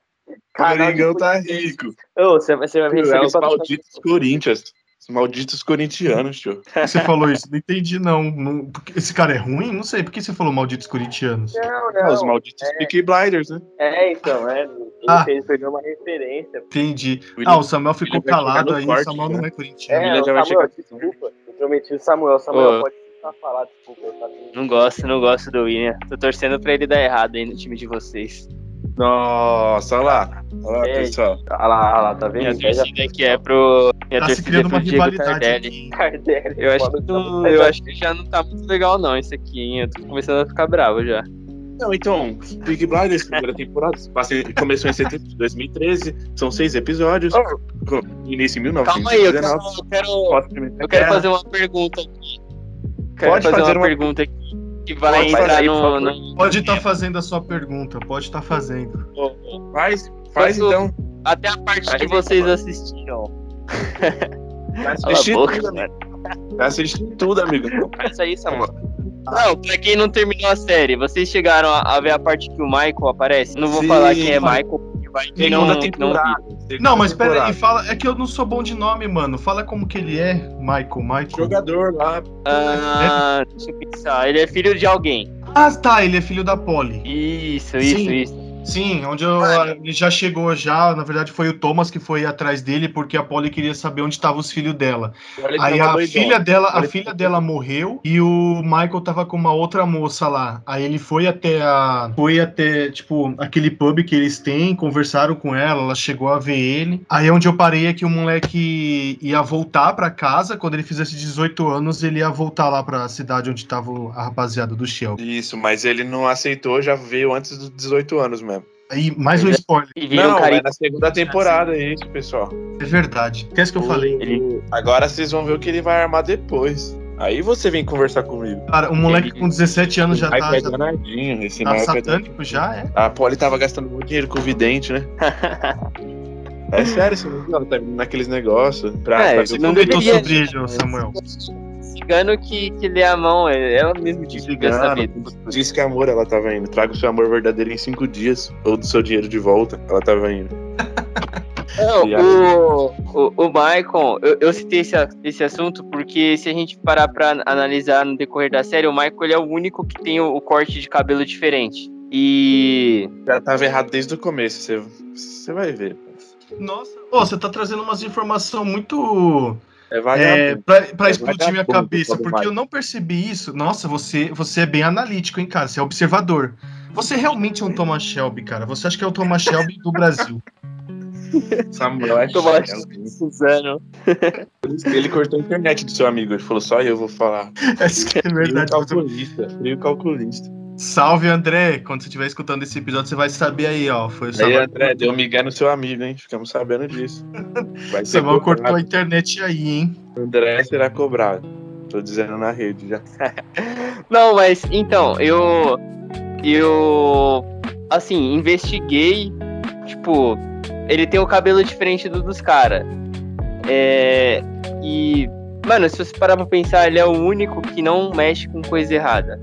canal Coringão tá rico. Ô, você, vai- você vai É receber os malditos Corinthians. Os malditos corintianos, tio. [laughs] Você falou isso? Não entendi, não. não esse cara é ruim? Não sei. Por que você falou malditos corintianos? Não, Ah, os não. malditos Peaky Blinders, né? É, então, é. Ele Ah. fez, perdeu uma referência. Entendi. William- Ah, o Samuel ficou William calado aí. corte, O Samuel né? não é corintiano. É, o Samuel, chegar- desculpa. Eu prometi o Samuel. Samuel Ô. pode falar, desculpa. Não gosto, não gosto do William. Tô torcendo pra ele dar errado aí no time de vocês. Nossa, olha lá. Olha lá, pessoal. Olha lá, olha lá, tá vendo? Minha torcida aqui é pro. Minha Tá se torcida é criando pro uma Diego rivalidade Tardelli. Tardelli. Eu acho, que, tá muito eu acho que já não tá muito legal, não, isso aqui, hein? Eu tô começando a ficar bravo já. Não, então, Big Blinders, primeira temporada, começou em setembro de 2013, são seis episódios, com- início em Calma aí, eu quero, 1919. eu quero, eu quero fazer uma pergunta aqui. Quero Pode fazer, fazer uma, uma- pergunta aqui que vai Pode entrar no, no- Pode estar fazendo a sua pergunta, pode estar fazendo. Faz, faz Posso- então. Até a parte Aí que vocês assistiram. Vai [laughs] Cala a assistir boca, tudo, assistir tudo, amigo. [laughs] Faz isso aí, Samuel. Não, pra quem não terminou a série, vocês chegaram a, a ver a parte que o Michael aparece? Não vou Sim, falar quem é mano. Michael, vai não, Segunda não temporada. segunda Não, mas pera aí, fala. É que eu não sou bom de nome, mano. Fala como que ele é, Michael. Michael. Jogador lá. Ah, deixa eu pensar. Ele é filho de alguém. Ah, tá, ele é filho da Polly. Isso, isso, Sim. isso. Sim, onde eu, ele já chegou já. Na verdade, foi o Thomas que foi atrás dele, porque a Polly queria saber onde estavam os filhos dela. Aí tá a filha dela, a Ele- filha dela morreu e o Michael tava com uma outra moça lá. Aí ele foi até a foi até, tipo, aquele pub que eles têm, conversaram com ela, ela chegou a ver ele. Aí onde eu parei é que o moleque ia voltar pra casa, quando ele fizesse 18 anos, ele ia voltar lá pra cidade onde tava a rapaziada do Shelby. Isso, mas ele não aceitou, já veio antes dos 18 anos mesmo. Aí mais um spoiler, E um Não, carinha. é na segunda temporada isso, pessoal. é verdade. Esquece que eu falei. Ele- Agora vocês vão ver o que ele vai armar depois. Aí você vem conversar comigo. Cara, um moleque com 17 anos já Aí tá, é já danadinho, esse tá é satânico já, é? A Polly tava gastando muito dinheiro com o vidente, né? [laughs] é sério, você não viu? Ela tá indo naqueles negócios pra, É, pra não Comentou sobre ele, Samuel. Cigano que, que lê a mão, é- ela mesmo disse que quer saber. Cigano, Diz que amor ela tava indo. Traga o seu amor verdadeiro em cinco dias. Ou do seu dinheiro de volta. Ela tava indo. [laughs] Não, o, o, o Michael, eu, eu citei esse, esse assunto porque se a gente parar pra analisar no decorrer da série, o Michael ele é o único que tem o, o corte de cabelo diferente. E. Já tava errado desde o começo. Você, você vai ver. Nossa, Ô, você tá trazendo umas informações muito É é, vagabundo. pra, pra É explodir minha cabeça, porque eu não percebi isso. Nossa, você, você é bem analítico, hein, cara? Você é observador. Você realmente é um Thomas Shelby, cara. Você acha que é o Thomas Shelby do Brasil. [laughs] Samuel é Tomás chato. Suzano. Ele cortou a internet do seu amigo. Ele falou, só eu vou falar. [laughs] Essa que é verdade. Frio calculista. Frio calculista. Salve, André. Quando você estiver escutando esse episódio, você vai saber aí, ó. Foi o Aí. André, deu migué no seu amigo, hein? Ficamos sabendo disso. [laughs] Vai ser Samuel cortou a internet aí, hein? André será cobrado. Tô dizendo na rede já. [laughs] Não, mas então, eu. Eu. Assim, investiguei. Tipo, ele tem o cabelo diferente do dos caras. É. E. Mano, se você parar pra pensar, ele é o único que não mexe com coisa errada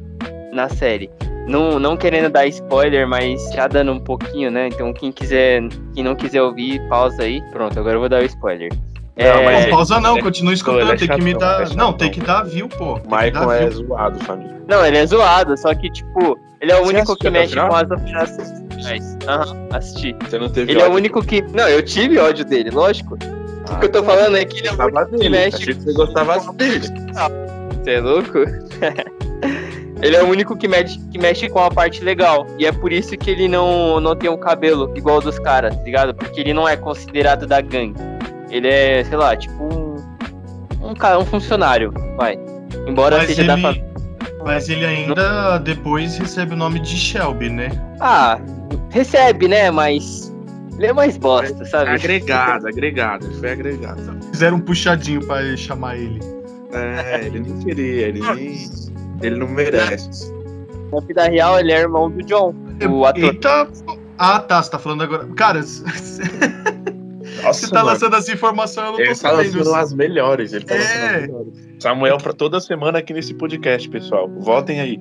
na série. Não, não querendo dar spoiler, mas já dando um pouquinho, né? Então quem quiser, quem não quiser ouvir, pausa aí. Pronto, agora eu vou dar o spoiler. Não, É, mas Não, pausa não, é- continua escutando. é tem que me dar. é não, tem que dar view, pô. O Tem Michael é view. zoado, família. Não, ele é zoado, só que, tipo, ele é o Você único que o mexe com as operações. Aham, assisti. Você não teve Ele é o único que. Não, eu tive ódio dele, lógico. O Ah, que eu tô falando é que ele é o único que mexe. Achei que você gostava dele. [laughs] Você é louco? [laughs] ele é o único que mexe, que mexe com a parte legal. E é por isso que ele não, não tem um cabelo igual dos caras, tá ligado? Porque ele não é considerado da gangue. Ele é, sei lá, tipo um. Um, cara, um funcionário, vai. Embora Mas seja da ele, família. mas ele ainda depois recebe o nome de Shelby, né? Ah, recebe, né? Mas. Ele é mais bosta, sabe? Agregado, [laughs] agregado. Ele foi agregado. Fizeram um puxadinho pra chamar ele. É, ele nem queria, ele nem. Ele não merece. Na vida real, ele é irmão do John, o ator. Eita. Ah, tá. Você tá falando agora. Cara, [laughs] você Nossa, tá mano. lançando essa informação, eu não Ele tô tá sabendo. lançando as melhores. Ele tá É. lançando as melhores. Samuel, pra toda semana aqui nesse podcast, pessoal. Votem aí.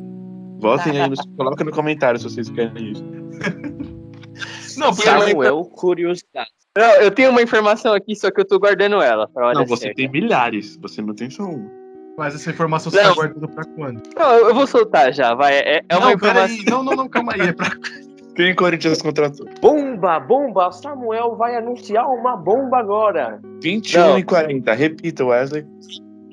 Votem aí. No... Coloca no comentário se vocês querem isso. [laughs] Não, porque Samuel Curiosidade. Não, eu tenho uma informação aqui, só que eu tô guardando ela pra hora Não, você certa. tem milhares. Você não tem só uma. Mas essa informação você Não. tá guardando pra quando? Não, eu vou soltar já, vai. É, é uma não, informação. Não, não, não, calma aí. É pra... [laughs] Quem Corinthians contratou? Bomba, bomba! Samuel vai anunciar uma bomba agora! 21 Não. e 40. Repita, Wesley.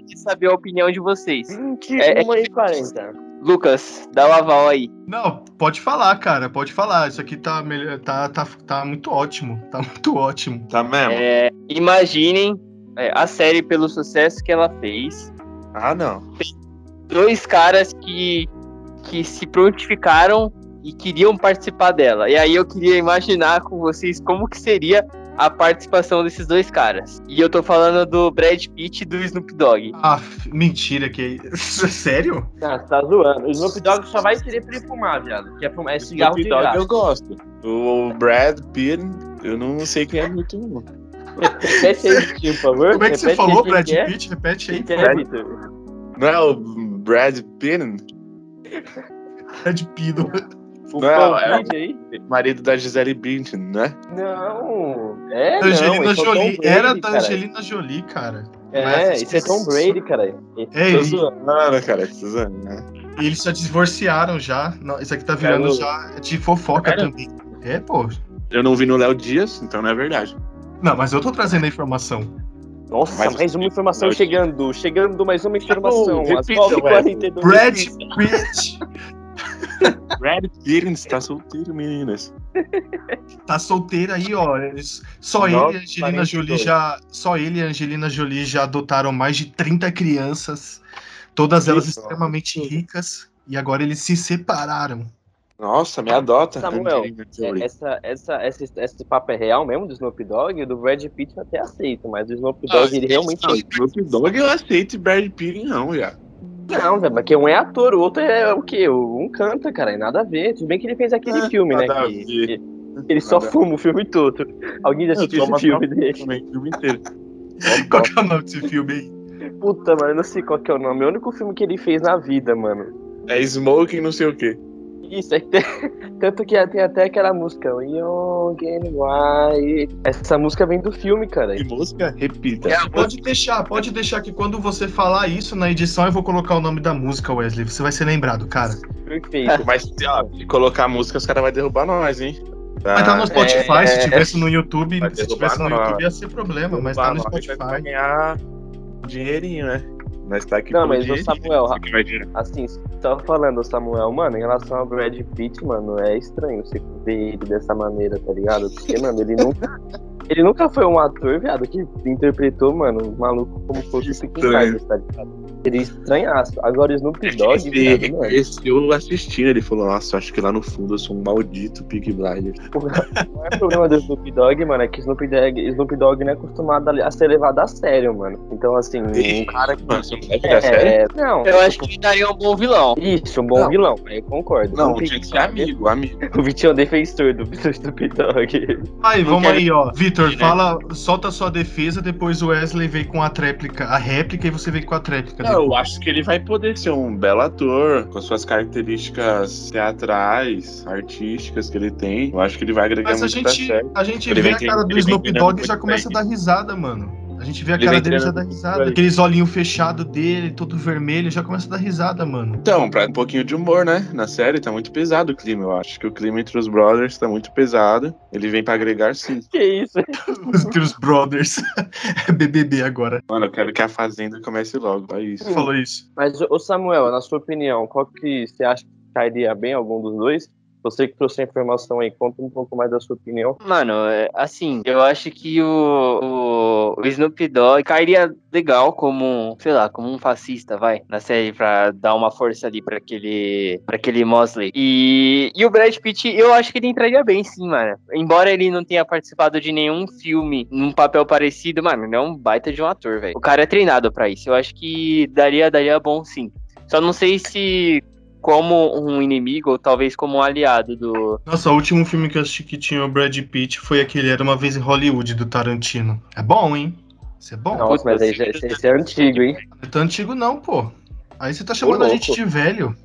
de saber a opinião de vocês. 21 É, e 40. Lucas, dá o aval aí. Não, pode falar, cara, pode falar. Isso aqui tá, melhor- tá, tá, tá muito ótimo. Tá muito ótimo. Tá mesmo? É, imaginem é, a série pelo sucesso que ela fez. Ah, não. Dois caras que, que se prontificaram e queriam participar dela. E aí eu queria imaginar com vocês como que seria a participação desses dois caras. E eu tô falando do Brad Pitt e do Snoop Dogg. Ah, mentira que é Sério? Ah, você tá zoando. O Snoop Dogg só vai querer pra ele fumar, viado. Que é, fumar, é cigarro de Snoop Dogg eu gosto. O Brad Pitt, eu não sei quem é muito. Repete aí, tio, por favor. Como é que você Repete falou, quem Brad é. Pitt? Repete aí. É? Não é o Brad Pitt? Brad Pitt. O Não, é- aí? Marido da Gisele Bündchen, né? Não. É, Angelina não. é o Jolie. Brady, Era da cara. Angelina Jolie, cara. É, isso é Tom Brady, cara. É, e, zoando. Não, cara, Suzana, né? e eles já divorciaram já. Não, isso aqui tá virando Quero- já de fofoca Quero- também. É, pô. Eu não vi no Léo Dias, então não é verdade. Não, mas eu tô trazendo a informação. Nossa, Mas- mais uma informação chegando. Chegando mais uma informação. Repita, Às 9h42. [laughs] Brad Pitt Brad Pitt está solteiro, meninas. tá solteiro aí, ó. Só ele e a Angelina 42. Jolie já. Só ele e Angelina Jolie já adotaram mais de 30 crianças. Todas elas Isso. extremamente ricas. E agora eles se separaram. Nossa, me adota. Samuel. É, Essa, essa, esse, esse papo é real mesmo do Snoop Dogg? O do Brad Pitt eu até aceito, mas o Snoop Dogg ele realmente. Não, Snoop Dogg eu aceito e Brad Pitt não, já. Não, velho, porque um é ator, o outro é o quê? Um canta, cara, e nada a ver. Tudo bem que ele fez aquele É, filme, né? nada a Que, ver. que ele só Nada fuma o filme todo. Alguém já assistiu esse filme dele? também, o filme inteiro. [laughs] Qual que é o nome desse filme aí? Puta, mano, eu não sei qual que é o nome. É o único filme que ele fez na vida, mano. É Smoking não sei o quê. Isso, é que tem... [laughs] tanto que tem até aquela música, Young and Wild. Essa música vem do filme, cara. Que música? Repita. É a Pode deixar, pode deixar que quando você falar isso na edição eu vou colocar o nome da música, Wesley. Você vai ser lembrado, cara. Perfeito. [laughs] Mas ó, se colocar música, os caras vão derrubar nós, hein? Tá. Mas tá no Spotify, é- se tivesse no YouTube, se tivesse no nós. YouTube ia ser problema, mas tá no Vai Spotify. ganhar dinheirinho, né? Nós tá aqui Não, mas o dinheirinho, Samuel, dinheiro. Assim, tava falando, Samuel, mano, em relação ao Brad Pitt, mano, é estranho você ver ele dessa maneira, tá ligado? Porque, mano, ele nunca. [laughs] Ele nunca foi um ator, viado, que interpretou, mano, um maluco como fosse o tá ligado? Ele estranhaço. Agora o Snoop Dogg, Esse, viado, mano, esse eu assistindo, ele falou, nossa, acho que lá no fundo eu sou um maldito Peaky Blinders. [laughs] não é problema do Snoop Dogg, mano, é que Snoop Dogg, Snoop Dogg não é acostumado a, ser levado a sério, mano. Então, assim, um cara que. Mano, você não leva ele a sério? É, não, Eu acho que ele daria um bom vilão. Isso, um bom Não. vilão, aí eu concordo. Não, tinha que ser amigo, amigo. [laughs] O Vitinho é o defensor do, do Snoop Dogg. Aí, vamos quero- aí, ó. Vitor, né? fala, solta a sua defesa, depois o Wesley vem com a tréplica, a réplica e você vem com a tréplica. Não, eu acho que ele vai poder ser um belo ator, com as suas características teatrais, artísticas que ele tem. Eu acho que ele vai agregar Mas a muito pra gente, série. a gente Ele vê a cara do Snoop Dogg e já começa a dar risada, mano. A gente vê a Ele cara dele já dá risada. Aqueles olhinhos fechados dele, todo vermelho, já começa a dar risada, mano. Então, pra um pouquinho de humor, né? Na série tá muito pesado o clima, eu acho que o clima entre os brothers tá muito pesado. Ele vem pra agregar sim. [laughs] Que isso? [laughs] Os Chris Brothers. [laughs] É BBB agora. Mano, eu quero que a Fazenda comece logo, é isso. Falou isso. Mas, ô Samuel, na sua opinião, qual que você acha que cairia bem algum dos dois? Você que trouxe a informação aí, conta um pouco mais da sua opinião. Mano, é, assim, eu acho que o, o, o Snoop Dogg cairia legal como, sei lá, como um fascista, vai, na série pra dar uma força ali pra aquele, pra aquele Mosley. E, e o Brad Pitt, eu acho que ele entraria bem, sim, mano. Embora ele não tenha participado de nenhum filme num papel parecido, mano, ele é um baita de um ator, velho. O cara é treinado pra isso. Eu acho que daria, daria bom, sim. Só não sei se como um inimigo ou talvez como um aliado do, Nossa, o último filme que eu assisti que tinha o Brad Pitt foi aquele Era Uma Vez em Hollywood, do Tarantino. É bom, hein? Isso é bom? Nossa, mas aí já- esse, esse é antigo, hein? Não é tão antigo não, pô. Aí você tá chamando a gente de velho.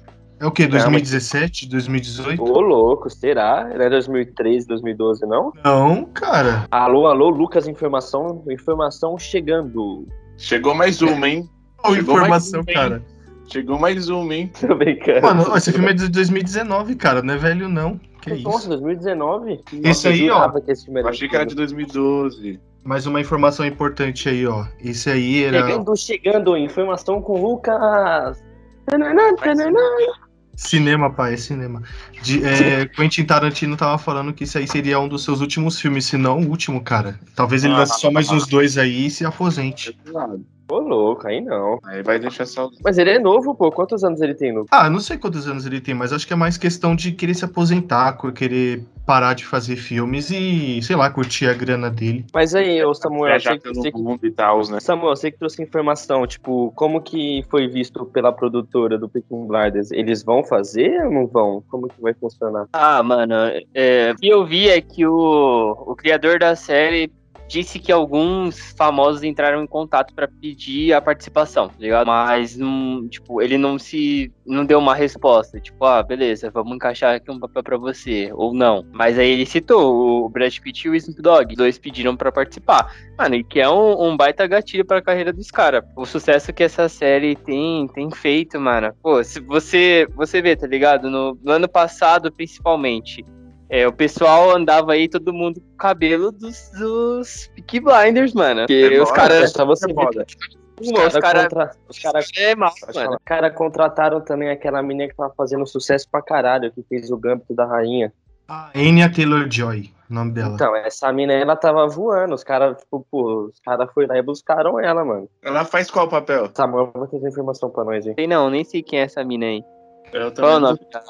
É o quê? 2017, 2018? Ô, louco, será? Não é 2013, 2012, não? Não, cara. Alô, alô, Lucas, informação, informação chegando. Chegou mais uma, hein? Chegou informação, mais um, hein? cara? Chegou mais uma, hein? Tô brincando. Mano, esse filme é de 2019, cara, não é velho não. Que Nossa, isso? 2019? Esse aí, ó. que esse filme Eu era achei que era de antigo. 2012. Mais uma informação importante aí, ó. Esse aí era Chegando, chegando, informação com o Lucas. Tananã, tananã. cinema, pai, é cinema. De, é, [laughs] Quentin Tarantino tava falando que isso aí seria um dos seus últimos filmes, se não o último, cara. Talvez ele Ah, lance só mais ah, uns dois aí e se aposente. Ô, louco, aí não. Aí vai deixar só. Mas ele é novo, pô. Quantos anos ele tem, Lucas? Ah, não sei quantos anos ele tem, mas acho que é mais questão de querer se aposentar, querer parar de fazer filmes e, sei lá, curtir a grana dele. Mas aí, ô Samuel, pelo você, mundo e tal, né? Samuel, você que trouxe informação, tipo, como que foi visto pela produtora do Peaky Blinders? Eles vão fazer ou não vão? Como que vai funcionar? Ah, mano, é, o que eu vi é que o, o criador da série disse que alguns famosos entraram em contato pra pedir a participação, tá ligado? Mas não, tipo, ele não se não deu uma resposta, tipo, ah, beleza, vamos encaixar aqui um papel pra você ou não. Mas aí ele citou o Brad Pitt e o Snoop Dogg, dois pediram pra participar. Mano, e que é um, um baita gatilho pra carreira dos caras. O sucesso que essa série tem, tem feito, mano. Pô, se você, você vê, tá ligado? No, no ano passado, principalmente, é, o pessoal andava aí, todo mundo com o cabelo dos, dos Peaky Blinders, mano. Porque É os caras... É só você É moda. Os Os caras caras... contra... os cara, É mal, mano. os cara contrataram também aquela menina que tava fazendo sucesso pra caralho, que fez o Gambito da Rainha. A Anya Taylor-Joy, o nome dela. Então, essa mina, ela tava voando. Os caras, tipo, pô, os caras foram lá e buscaram ela, mano. Ela faz qual papel? Samuel, vai trazer informação pra nós, hein? Sei não, nem sei quem é essa mina aí. Eu Qual é o nome da,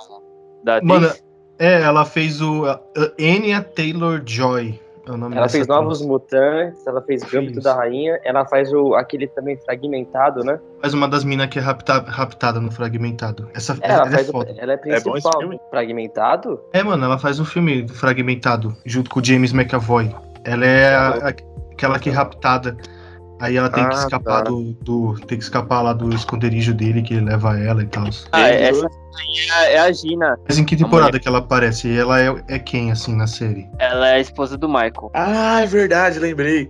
da atriz? É, ela fez o a- a Anya Taylor-Joy. É o nome Ela fez atriz. Novos Mutantes, ela fez Gambito Fez. da Rainha, ela faz o, aquele também fragmentado, né? Faz uma das minas que é rapta- raptada no Fragmentado. Essa É, ela, ela é faz o- foda. ela é bom esse principal. filme? fragmentado? É, mano, ela faz um filme fragmentado, junto com o James McAvoy. Ela é a- a- aquela que é raptada. Aí ela tem que Ah, escapar tá. do, do- Tem que escapar lá do esconderijo dele, que leva ela e tal. Ah, essa aí é, é a Gina. Mas em que temporada que ela aparece? E ela é, é quem, assim, na série? Ela é a esposa do Michael. Ah, é verdade, lembrei.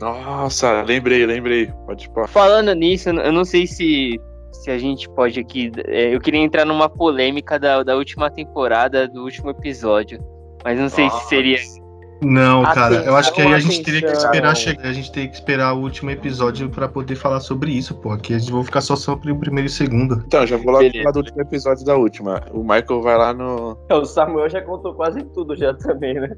Nossa, lembrei, lembrei. Pode pôr. Falando nisso, eu não sei se, se a gente pode aqui. é, Eu queria entrar numa polêmica da, da última temporada, do último episódio. Mas não sei se Nossa. seria. Não, cara, eu acho que aí a gente teria que esperar chegar. A gente teria que esperar o último episódio pra poder falar sobre isso, pô. Aqui a gente vai ficar só sobre o primeiro e o segundo. Então, já vou logo Beleza. falar do último episódio da última. O Michael vai lá no. O Samuel já contou quase tudo já também, né?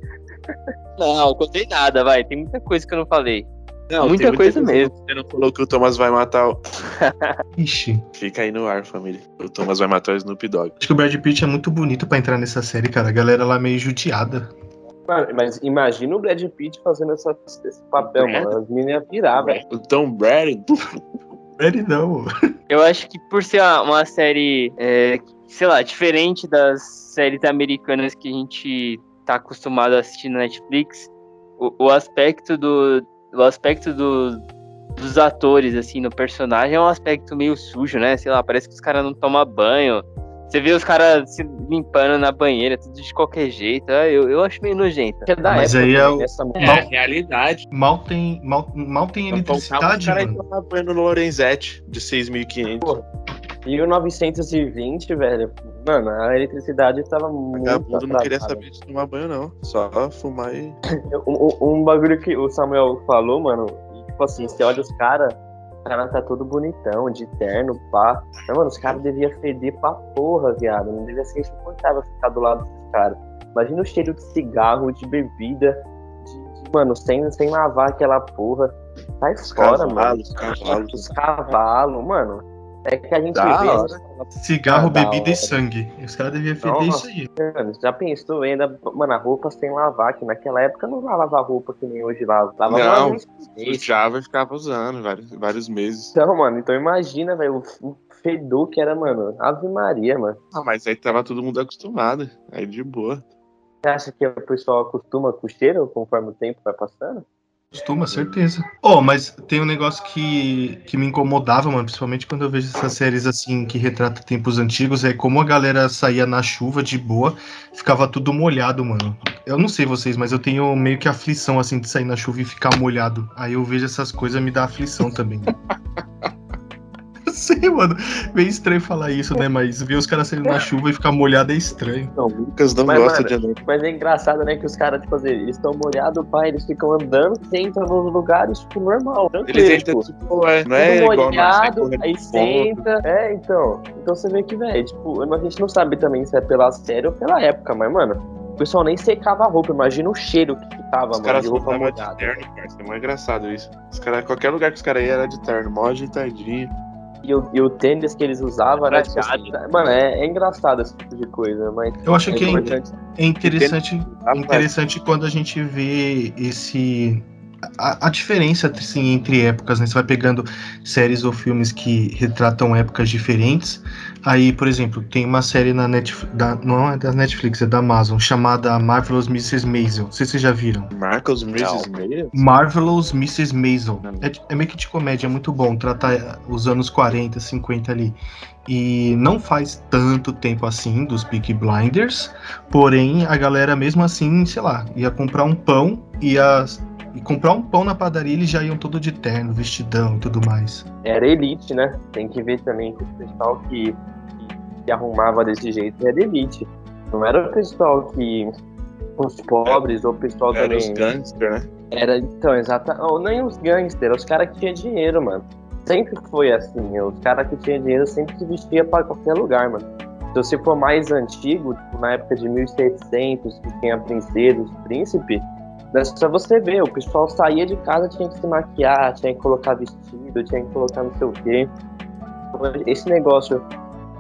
Não, contei nada, vai. Tem muita coisa que eu não falei. Não, Muita tem coisa mesmo. Você não falou que o Thomas vai matar o. [laughs] Ixi. Fica aí no ar, família. O Thomas vai matar o Snoop Dogg. Acho que o Brad Pitt é muito bonito pra entrar nessa série, cara. A galera lá é meio judiada. Mano, mas imagina o Brad Pitt fazendo essa, esse papel, Brad? mano. As meninas iam pirar, velho. O Tom Brady. Ele não. Eu acho que por ser uma, uma série, é, sei lá, diferente das séries americanas que a gente tá acostumado a assistir na Netflix, o, o aspecto do. O aspecto do, dos atores, assim, no personagem é um aspecto meio sujo, né? Sei lá, parece que os caras não tomam banho. Você vê os caras se limpando na banheira, tudo de qualquer jeito. Ah, Eu, eu acho meio nojento. É da Mas época aí é o- né, Samuel? É. realidade. Mal tem, mal, mal tem eletricidade, os caras tomar banho no Lorenzetti de 6.500. E o 920, velho, mano, a eletricidade tava muito Vagabundo não queria atrasada. saber de tomar banho, não. Só fumar e. [laughs] Um, um- bagulho que o Samuel falou, mano, tipo assim, você olha os caras, o cara tá todo bonitão, de terno, pá. Mas, mano, os caras deviam feder pra porra, viado. Não devia ser insuportável ficar do lado desses caras. Imagina o cheiro de cigarro, de bebida, de, de- mano, sem, sem lavar aquela porra. Sai fora, mano. cavalos, os cavalos. Os cavalos, mano. É que a gente Da vê. hora. Cigarro, Ah, da bebida e sangue. Os caras deviam Nossa. isso aí. Mano, já pensou ainda, mano, a roupa sem lavar, que naquela época não lavava roupa que nem hoje lava. Lavava Não. Sujava e ficava usando vários, vários meses. Então, mano, então imagina, velho, o, o fedor que era, mano, Ave Maria, mano. Ah, mas aí tava todo mundo acostumado. Aí de boa. Você acha que o pessoal acostuma com o cheiro conforme o tempo vai passando? Costuma, certeza. Oh, mas tem um negócio que, que me incomodava, mano, principalmente quando eu vejo essas séries assim que retratam tempos antigos, é como a galera saía na chuva de boa, ficava tudo molhado, mano. Eu não sei vocês, mas eu tenho meio que aflição assim de sair na chuva e ficar molhado. Aí eu vejo essas coisas me dá aflição também. [laughs] sei, mano. Meio estranho falar isso, né? Mas ver os caras saindo na chuva e ficar molhado é estranho. Não, o Lucas não Mas, gosta mano, de andar. Mas é engraçado, né, que os caras, tipo assim, eles estão molhados, pai, eles ficam andando, sentam nos lugares, tipo, normal, tranquilo. Eles entram, tipo, tipo, é, não é igual nós, molhado, né, correndo aí senta. É, então. Então você vê que, velho, tipo, a gente não sabe também se é pela série ou pela época, mas, mano, o pessoal nem secava a roupa. Imagina o cheiro que ficava, Os mano, caras de roupa andavam de molhada. terno, parça. É mais engraçado isso. Os caras, qualquer lugar que os caras iam era de terno, mó ajeitadinho. E o, e o tênis que eles usavam era, tipo, assim, mano, é, é engraçado esse tipo de coisa, mas. Eu acho que é, é interessante, Ah, interessante quando a gente vê esse. A, a diferença assim, entre épocas, né? Você vai pegando séries ou filmes que retratam épocas diferentes. Aí, por exemplo, tem uma série na Netflix, da, não é da Netflix, é da Amazon, chamada Marvelous Mrs. Maisel. Não sei se vocês já viram. Marcos Mrs. Meia? Marvelous Mrs. Maisel. É, é meio que de comédia, é muito bom. Trata eh, os anos 40, 50 ali. E não faz tanto tempo assim dos Peaky Blinders. Porém, a galera mesmo assim, sei lá, ia comprar um pão ia, e comprar um pão na padaria eles já iam todo de terno, vestidão e tudo mais. Era elite, né? Tem que ver também que o pessoal que, que se arrumava desse jeito era elite. Não era o pessoal que. Os pobres ou o pessoal Era também. os gangsters, né? Era, então, exata. Ou nem os gangsters, os caras que tinham dinheiro, mano. Sempre foi assim. Os caras que tinham dinheiro sempre se vestia pra qualquer lugar, mano. Se você for mais antigo, tipo, na época de 1700, que tinha princesas, príncipe, só você ver, o pessoal saía de casa, tinha que se maquiar, tinha que colocar vestido, tinha que colocar não sei o quê. Esse negócio,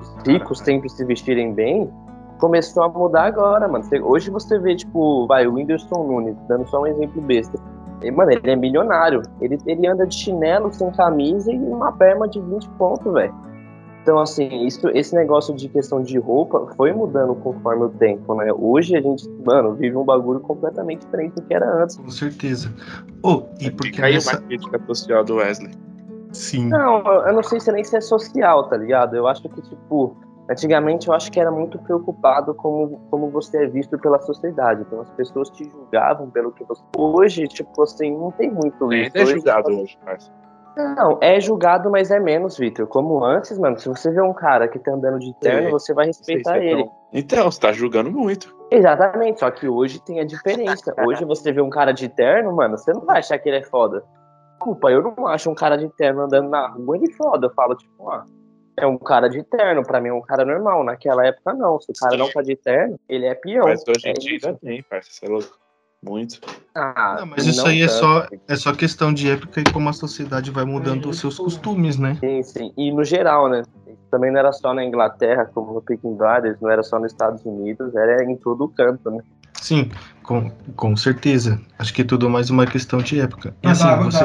os ricos sempre se vestirem bem, começou a mudar agora, mano. Hoje você vê, tipo, vai, o Whindersson Nunes, dando só um exemplo besta. E, mano, ele é milionário. Ele, ele anda de chinelo, sem camisa e uma perna de 20 pontos, velho. Então, assim, isso, esse negócio de questão de roupa foi mudando conforme o tempo, né? Hoje a gente, mano, vive um bagulho completamente diferente do que era antes. Com certeza. Oh, e porque Fica aí nessa... uma crítica social do Wesley. Sim. Não, eu não sei se nem se é social, tá ligado? Eu acho que, tipo, antigamente eu acho que era muito preocupado como, como você é visto pela sociedade. Então as pessoas te julgavam pelo que você. Hoje, tipo assim, não tem muito isso. Ainda é Hoje- julgado hoje, parça. Não, é julgado, mas é menos, Vitor. Como antes, mano, se você vê um cara que tá andando de terno, Sim. você vai se respeitar é ele. tão- Então, você tá julgando muito. Exatamente, só que hoje tem a diferença. Hoje você vê um cara de terno, mano, você não vai achar que ele é foda. Desculpa, eu não acho um cara de terno andando na rua ele foda. Eu falo, tipo, ó, é um cara de terno, pra mim é um cara normal. Naquela época, não. Se o cara não tá de terno, ele é peão. Mas hoje em É dia ainda tem, parça. Você é louco. Muito. Ah, Não, mas isso aí é só, é só questão de época e como a sociedade vai mudando os seus costumes, né? Sim, sim. E no geral, né? Também não era só na Inglaterra, como no Peking Blinders, não era só nos Estados Unidos, era em todo o canto, né? Sim, com, com certeza. Acho que é tudo mais uma questão de época. E assim, você,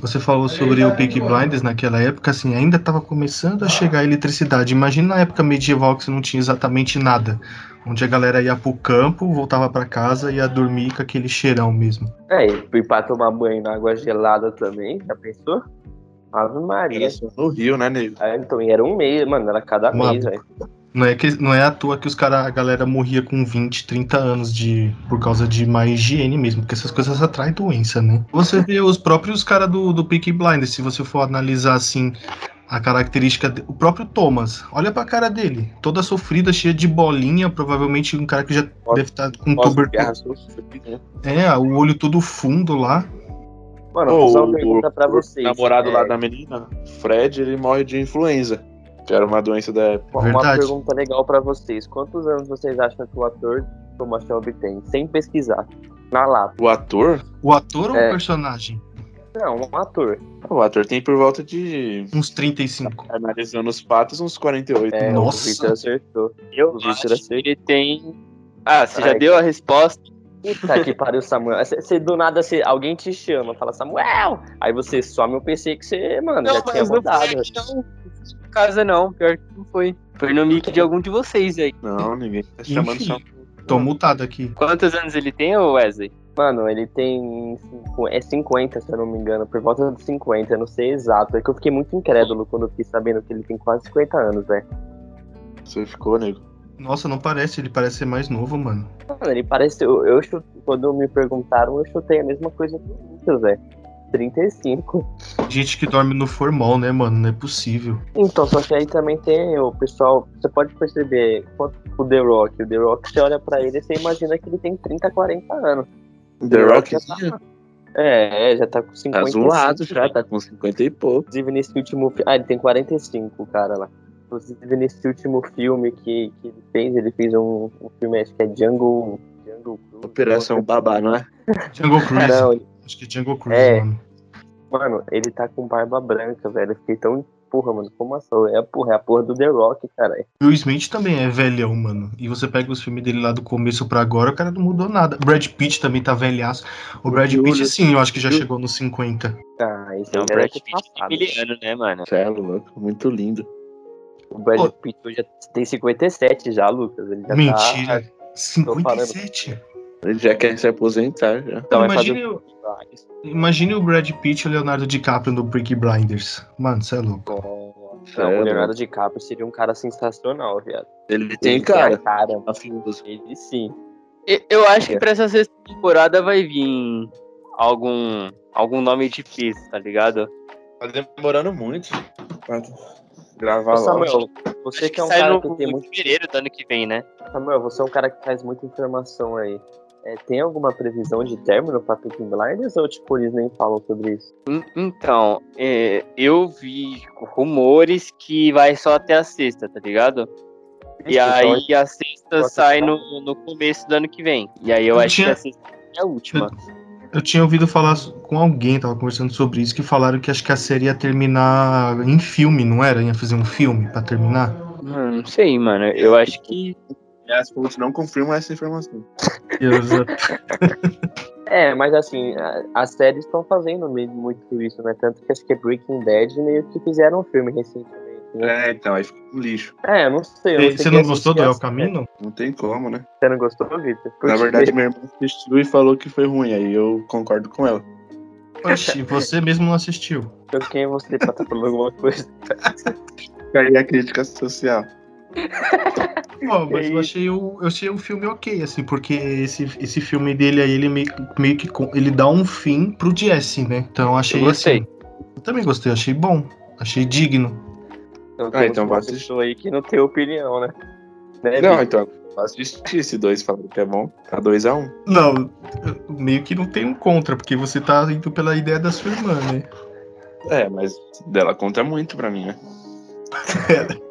você falou sobre o Peaky Blinders naquela época, assim, ainda estava começando a chegar a eletricidade. Imagina na época medieval que você não tinha exatamente nada. Onde a galera ia pro campo, voltava para casa e ia dormir com aquele cheirão mesmo. É, e pra tomar banho na água gelada também, já pensou? Ave Maria. Era só no Rio, né, nego? É, então, e era um mês, mano, era cada Uma mês, velho. Não é, que, não é à toa que os cara, a galera morria com 20, 30 anos de, por causa de má higiene mesmo, porque essas coisas atraem doença, né? Você vê os próprios caras do, do Peaky Blinders, se você for analisar assim a característica. o próprio Thomas, olha pra cara dele, toda sofrida, cheia de bolinha, provavelmente um cara que já deve estar com Pós-guerra, tuberculose. né? É, o olho todo fundo lá. Mano, Pô, fazer uma o- pergunta pra o vocês. namorado É, lá da menina, Fred, ele morre de influenza. Que era uma doença da época. Uma Verdade. pergunta legal pra vocês. Quantos anos vocês acham que o ator Thomas Shelby tem? Sem pesquisar. Na lata. O ator, O ator ou É. o personagem? Não, um ator. o ator tem por volta de. Uns 35. Analisando os patos, uns 48. É, Nossa. o Victor acertou. Eu O Victor acertou. ele tem. Ah, você já Ai. deu a resposta? Puta que pariu, Samuel. Você do nada, cê, alguém te chama, fala Samuel. Aí você some o PC que você, mano, já tinha rodado. foi aqui, não. Casa não, pior que não foi. Foi no mic de algum de vocês aí. Não, ninguém tá chamando Enfim. só. Tô multado aqui. Quantos anos ele tem, Wesley? Mano, ele tem. É 50, se eu não me engano, por volta dos 50, eu não sei exato. É que eu fiquei muito incrédulo quando eu fiquei sabendo que ele tem quase 50 anos, velho. Você ficou, nego. Nossa, não parece, ele parece ser mais novo, mano. Mano, ele parece. Eu, eu chute- quando me perguntaram, eu chutei a mesma coisa que o Lucas, velho. 35. Gente que dorme no formol, né, mano? Não é possível. Então, só que aí também tem o pessoal. Você pode perceber quanto o The Rock. O The Rock, você olha pra ele e você imagina que ele tem 30, 40 anos. The Rock tá, é, é, já tá com 50 tá zoado já, tá com 50 e pouco. Inclusive nesse último fi- Ah, ele tem 45, o cara lá. Inclusive nesse último filme que, que ele fez, ele fez um, um filme, acho que é Jungle. Jungle Cruise. Operação Babá, não é? Jungle [laughs] Cruise. Não, ele- Acho que é Jungle Cruise, É. mano. mano, ele tá com barba branca, velho. Eu fiquei tão. Porra, mano, como assim? É a porra, é a porra do The Rock, cara. Will Smith também é velhão, mano. E você pega os filmes dele lá do começo pra agora, o cara não mudou nada. Brad Pitt também tá velhaço. O Brad Pitt, sim, eu acho que já chegou nos 50. Ah, isso Não, aí o Brad Pitt miliano, né, mano? É louco, muito lindo. O Brad Pô. Pitt hoje tem 57 já, Lucas. Ele já Mentira. Tá... 57? Ele já quer se aposentar já. Então vai fazer imagine, o- imagine o Brad Pitt e o Leonardo DiCaprio no Brick Blinders. Mano, você é louco. Não, É, o Leonardo DiCaprio seria um cara sensacional, viado. Ele tem Ele cara. a cara. A filme dos- Ele sim. Eu acho que pra essa sexta temporada vai vir algum, algum nome de peso, tá ligado? Tá demorando muito pra gravar Ô, logo. Samuel, você Acho que é um cara no, que tem muito. fevereiro do ano que vem, né? Samuel, você é um cara que traz muita informação aí. É, tem alguma previsão de término pra Peaky Blinders ou tipo eles nem falam sobre isso? En- Então, é, eu vi rumores que vai só até a sexta, tá ligado? E Então, aí a sexta pode sai no, no começo do ano que vem. E aí eu, Eu acho tinha- que a sexta é a última. Eu tinha ouvido falar com alguém, tava conversando sobre isso, que falaram que acho que a série ia terminar em filme, não era? Ia fazer um filme pra terminar? Hum, não sei, mano. Eu acho que. E as fontes não confirmam essa informação. [laughs] É, mas assim, a- as séries estão fazendo meio muito isso, né? Tanto que acho que Breaking Bad meio que fizeram um filme recentemente, né? É, então, aí fica um lixo. É, eu não sei. eu Você não gostou do El Camino? Não tem como, né? Você não gostou, Victor? Por Na verdade, minha irmã assistiu e falou que foi ruim, aí eu concordo com ela. Oxi, você mesmo não assistiu. Eu quem é você pra estar falando alguma coisa? [laughs] Aí a crítica social. [laughs] Ó, mas eu isso? achei, o, eu achei o filme ok, assim, porque esse, esse filme dele aí, ele meio, meio que ele dá um fim pro Jesse, né? Então eu achei Eu gostei. assim. Eu também gostei, achei bom. Achei digno. Então, Ah, então vai assistir. aí que não tem opinião, né? Né, Não, Victor? então, eu assisti esse dois falando que é bom. Tá 2x1. Não, eu- meio que não tem um contra, porque você tá indo pela ideia da sua irmã, né? É, mas dela conta muito pra mim, né? [laughs]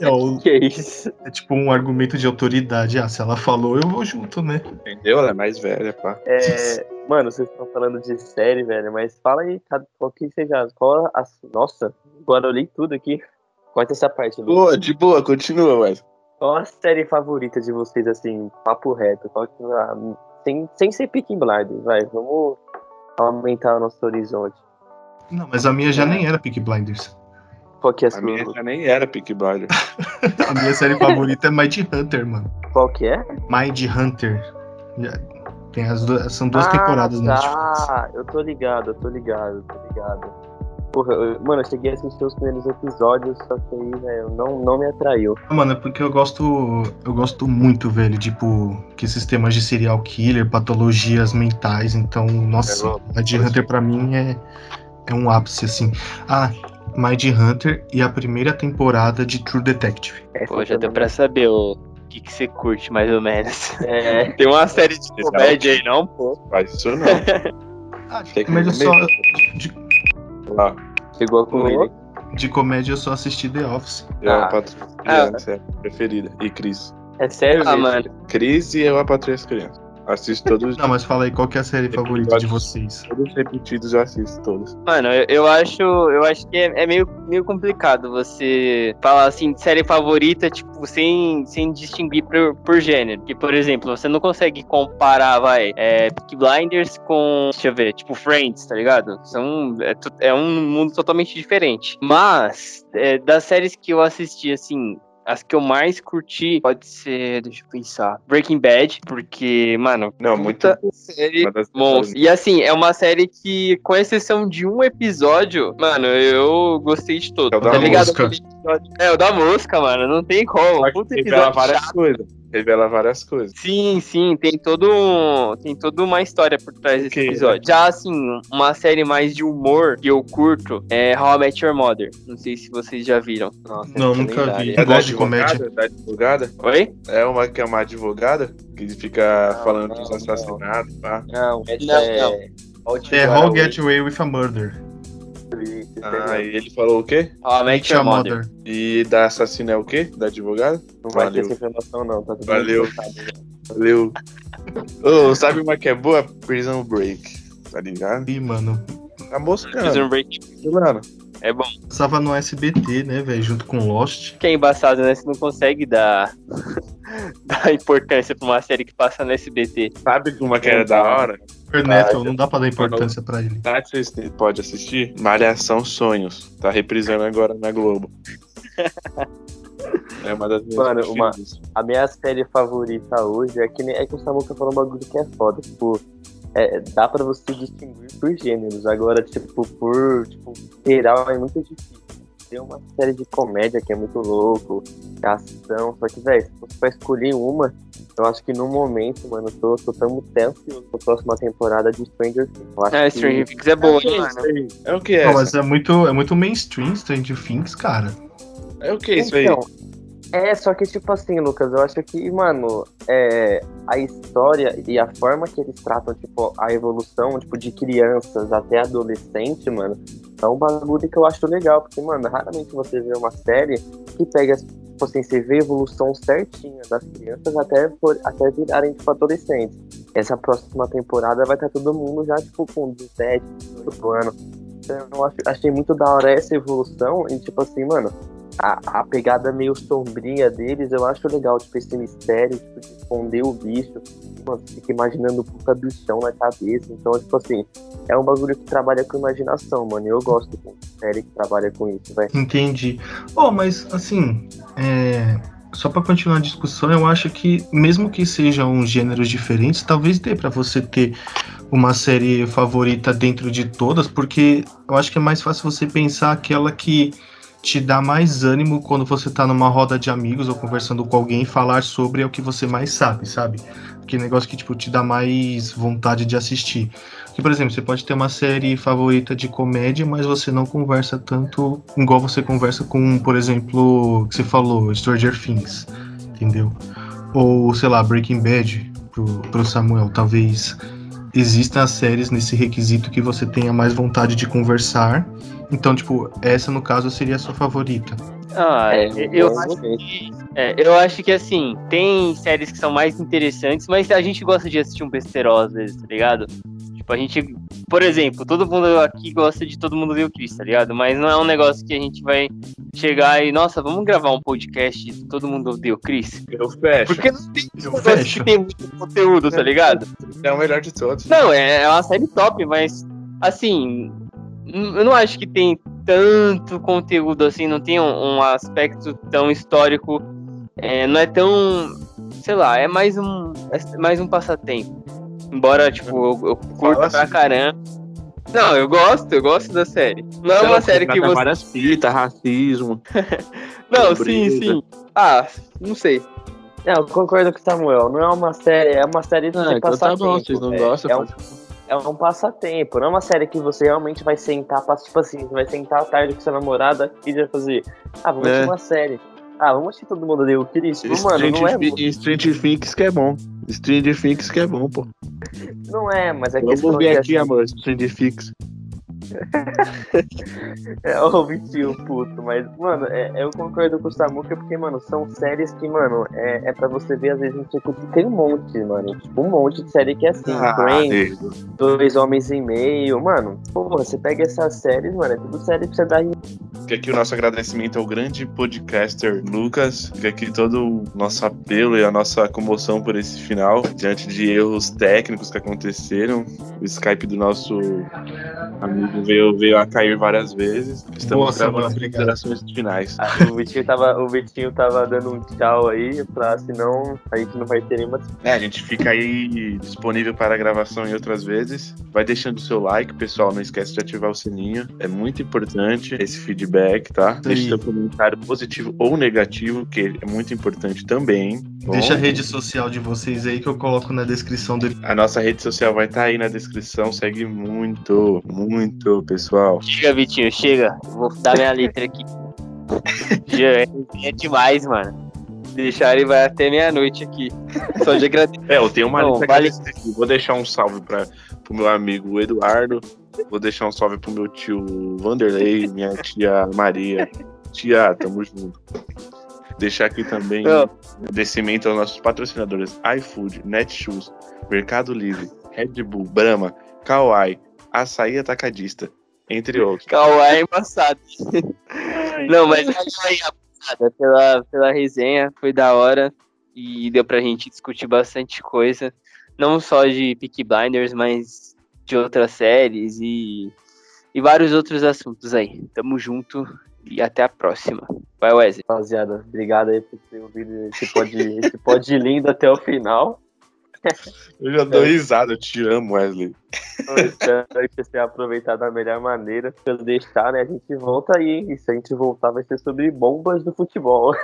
É, o- [laughs] Que isso? é tipo um argumento de autoridade. Ah, se ela falou, eu vou junto, né? Entendeu? Ela é mais velha, pá. É, mano, vocês estão falando de série, velho, mas fala aí, qual que seja. Qual a. Nossa, agora eu li tudo aqui. Corta essa parte, Lu. Boa, de boa, continua, mas. Qual a série favorita de vocês, assim, papo reto? Qual que, ah, sem, sem ser Peaky Blinders, vai. Vamos aumentar o nosso horizonte. Não, mas a minha já nem era Peak Blinders. Qual que é a A sua? minha já nem era Peak Blinder. [laughs] A minha série favorita é Mind Hunter, mano. Qual que é? Mind Hunter. Tem as duas, são duas ah, temporadas na Netflix. tá. Eu tô ligado, eu tô ligado, eu tô ligado. Porra, eu- mano, eu cheguei a assistir os primeiros episódios, só que aí, velho, não, não me atraiu. Mano, é porque eu gosto. Eu gosto muito, velho, tipo, que sistemas de serial killer, patologias mentais. Então, nossa, É, Mind Hunter pra mim é, é um ápice, assim. Ah, Mind Hunter e a primeira temporada de True Detective. Pô, já deu pra saber o que, que você curte, mais ou menos. É, [laughs] Tem uma série de comédia aí, não, pô? Faz isso não. [laughs] Ah, de comédia, só, de, Ó, chegou com ele. de comédia eu só assisti The Office. eu Ah. a Patrulha as Crianças, é a preferida. E Cris. É sério, Ah, mano. Cris e eu a Patrulha as Crianças. Assisto todos, Não, mas fala aí, qual que é a série favorita de vocês? todos repetidos, eu assisto todos. Mano, eu, eu acho, eu acho que é, é meio, meio complicado você falar assim de série favorita, tipo, sem, sem distinguir por, por gênero. Que, por exemplo, você não consegue comparar, vai, é, Peaky Blinders com, deixa eu ver, tipo, Friends, tá ligado? São, é, é um mundo totalmente diferente. Mas, é, das séries que eu assisti, assim, as que eu mais curti pode ser, deixa eu pensar, Breaking Bad, porque, mano, Não, muito puta série Monstro. E assim, é uma série que, com exceção de um episódio, mano, eu gostei de todo. É o da tá ligado? É, o da mosca, mano. Não tem como. Puta episódio várias chato. coisas. Revela várias coisas. Sim, sim, tem todo tem toda uma história por trás desse episódio. Já assim, uma série mais de humor que eu curto é How I Met Your Mother. Não sei se vocês já viram. Nossa, Não, essa nunca lendária. vi. É da de comédia. advogada? Da advogada? Oi? É uma que é uma advogada que fica Não, falando dos assassinatos, pá. Não, essa Não, é. não. É How Get Away with a Murder. Ah, e ele falou o quê? How I Met Your Mother. E da assassina é o quê? Da advogada? Não vai Valeu. ter essa informação, não. Tá tudo Valeu. Valeu. Ô, sabe uma que é boa? Prison Break. Tá ligado? Ih, mano. Tá moscando. Prison Break mano. É bom. Passava no SBT, né, velho? Junto com Lost. Que é embaçado, né? Você não consegue dar, [laughs] dar importância pra uma série que passa no SBT. Sabe uma que era da hora? Supernatural, não dá pra dar importância pra ele. Que vocês podem assistir? Malhação Sonhos. Tá reprisando agora na Globo. [laughs] É uma das minhas Mano, uma-. A minha série favorita hoje é que, nem- é que o Samuca falou um bagulho que é foda. Tipo, é, dá pra você distinguir por gêneros. Agora, tipo, por tipo, geral é muito difícil. Tem uma série de comédia que é muito louco, de ação. Só que, velho, se fosse pra escolher uma, eu acho que no momento, mano, eu tô, tô tão até ansioso pra próxima temporada de Stranger Things. Eu acho Ah, que- Stranger Things é boa, É é mano? É o que é? Não, mas é muito, é muito mainstream Stranger Things, cara. É o que é isso aí? É, só que tipo assim, Lucas, eu acho que, mano, é, a história e a forma que eles tratam, tipo, a evolução, tipo, de crianças até adolescente, mano, é um bagulho que eu acho legal, porque, mano, raramente você vê uma série que pega, tipo assim, você vê a evolução certinha das crianças até, por, até virarem, tipo, adolescentes. Essa próxima temporada vai estar todo mundo já, tipo, com 17, 18 anos. Então, eu achei muito da hora essa evolução e, tipo assim, mano, a, a pegada meio sombria deles, eu acho legal, tipo, esse mistério, tipo, de esconder o bicho. Você fica imaginando puta bichão na cabeça. Então, tipo assim, é um bagulho que trabalha com imaginação, mano. Eu gosto de série que trabalha com isso, velho. Entendi. Oh, mas assim, é, só pra continuar a discussão, eu acho que mesmo que sejam gêneros diferentes, talvez dê pra você ter uma série favorita dentro de todas, porque eu acho que é mais fácil você pensar aquela que te dá mais ânimo quando você tá numa roda de amigos ou conversando com alguém falar sobre o que você mais sabe, sabe? Aquele negócio que tipo te dá mais vontade de assistir. Por exemplo, você pode ter uma série favorita de comédia, mas você não conversa tanto igual você conversa com, por exemplo, que você falou, Stranger Things, entendeu? Ou, sei lá, Breaking Bad, pro, pro Samuel. Talvez existam as séries nesse requisito que você tenha mais vontade de conversar. Então, tipo, essa no caso seria a sua favorita. Ah, É, eu, acho que, é, eu acho que assim, tem séries que são mais interessantes, mas a gente gosta de assistir um besterol às vezes, tá ligado? Tipo, a gente, por exemplo, todo mundo aqui gosta de todo mundo ver o Chris, tá ligado? Mas não é um negócio que a gente vai chegar e, nossa, vamos gravar um podcast de todo mundo odeia o Chris. Eu fecho. Porque não tem Eu fecho. que tem muito conteúdo, tá ligado? É o melhor de todos. Não, é, é uma série top, mas assim, eu não acho que tem tanto conteúdo assim, não tem um, um aspecto tão histórico, é, não é tão, sei lá, é mais um, é mais um passatempo. Embora, tipo, eu, eu curto Fala pra assim. caramba. Não, eu gosto, eu gosto da série. Não é uma série que você. várias fitas, racismo. [laughs] Não, sim, sim. Ah, não sei. Não, eu concordo com o Samuel. Não é uma série, é uma série de Ah, então tá passatempo. bom, vocês não velho. gostam, É um, é um passatempo. Não é uma série que você realmente vai sentar, tipo assim, você vai sentar à tarde com sua namorada e vai fazer. Ah, vamos É. assistir uma série. Ah, vamos assistir todo mundo deu o Chris. Tipo, Mano, não é, Stranger, Stranger Things que é bom. Stranger Things que é bom, pô. não é, mas é Vamos questão ver aqui, assim, amor. Stranger Things. É o tio puto, mas, mano, é- eu concordo com o Samuka porque, mano, são séries que, mano, é, é pra você ver, às vezes, no tipo, tem um monte, mano. Tipo, um monte de série que é assim, Ah, Friends. Dois Homens e Meio, mano. Porra, você pega essas séries, mano, é tudo série pra você dar Fica aqui o nosso agradecimento ao grande podcaster Lucas. Fica aqui todo o nosso apelo e a nossa comoção por esse final, diante de erros técnicos que aconteceram. O Skype do nosso amigo veio, veio a cair várias vezes. Estamos Boa, gravando as considerações finais. Ah, O Vitinho, tava, o Vitinho tava dando um tchau aí, pra senão a gente não vai ter nenhuma. É, a gente fica aí disponível para gravação em outras vezes. Vai deixando o seu like, pessoal. Não esquece de ativar o sininho. É muito importante esse feedback feedback, tá? Sim. Deixe seu comentário positivo ou negativo, que é muito importante também. Bom, Deixa a rede social de vocês aí que eu coloco na descrição do a nossa rede social vai estar aí na descrição. Segue muito, muito, pessoal. Chega, Vitinho, chega. Vou dar minha letra aqui. [laughs] É, é demais, mano. Deixar ele vai até meia-noite aqui. Só de agradecer. É, eu tenho uma Não, lista vale- aqui. Vou deixar um salve para pro meu amigo Eduardo. Vou deixar um salve pro meu tio Vanderlei, minha tia Maria. Tia, tamo junto. Deixar aqui também Não. um agradecimento aos nossos patrocinadores iFood, Netshoes, Mercado Livre, Red Bull, Brahma, Kawai, Açaí Atacadista, entre outros. Kawaii é embaçado. Não, mas valeu aí, pela, pela resenha. Foi da hora. E deu pra gente discutir bastante coisa. Não só de Peaky Blinders, mas de outras séries e, e vários outros assuntos aí. Tamo junto e até a próxima. Vai, Wesley. Rapaziada, obrigado aí por ter ouvido esse pod, esse pod lindo até o final. [laughs] Eu já dou risada, eu te amo, Wesley. Então, espero que vocês tenham aproveitado da melhor maneira. Se eu deixar, né, a gente volta aí. hein? E se a gente voltar, vai ser sobre bombas do futebol.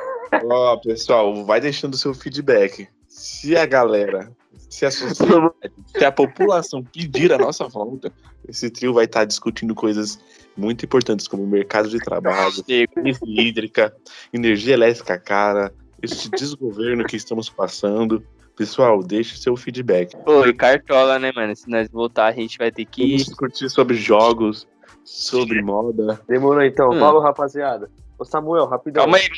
Ó, pessoal, vai deixando seu feedback. Se a galera, se a sociedade, se a população pedir a nossa volta, esse trio vai estar discutindo coisas muito importantes como mercado de trabalho, crise hídrica, energia elétrica cara, esse desgoverno que estamos passando. Pessoal, deixe seu feedback. Pô, e cartola, né, mano? Se nós voltar, a gente vai ter que. Vamos discutir sobre jogos, sobre moda. Demorou então. Hum. Falou, rapaziada. Ô Samuel, rapidão. Calma aí,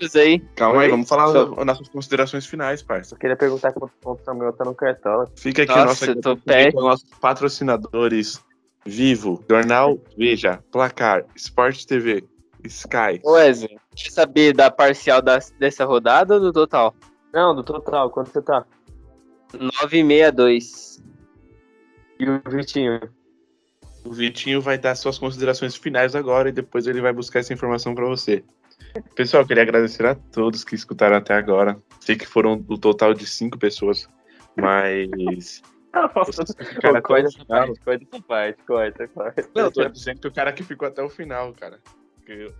vamos aí. Calma aí, vamos falar Só- das nossas considerações finais, parça. Eu queria perguntar quanto o Samuel tá no cartola. Fica aqui Nossa, o nosso eu tô nossos patrocinadores Vivo, Jornal Veja, Placar, Sport TV, Sky. Ô, Wesley, quer saber da parcial das- dessa rodada ou do total? Não, do total, quanto você tá? 962. E o Vitinho? O Vitinho vai dar suas considerações finais agora e depois ele vai buscar essa informação para você. Pessoal, queria agradecer a todos que escutaram até agora. Sei que foram o total de cinco pessoas, mas. [laughs] vocês que ficaram até corta essa parte, corta essa parte, corta, corta. Não, eu tô dizendo que o cara que ficou até o final, cara. Porque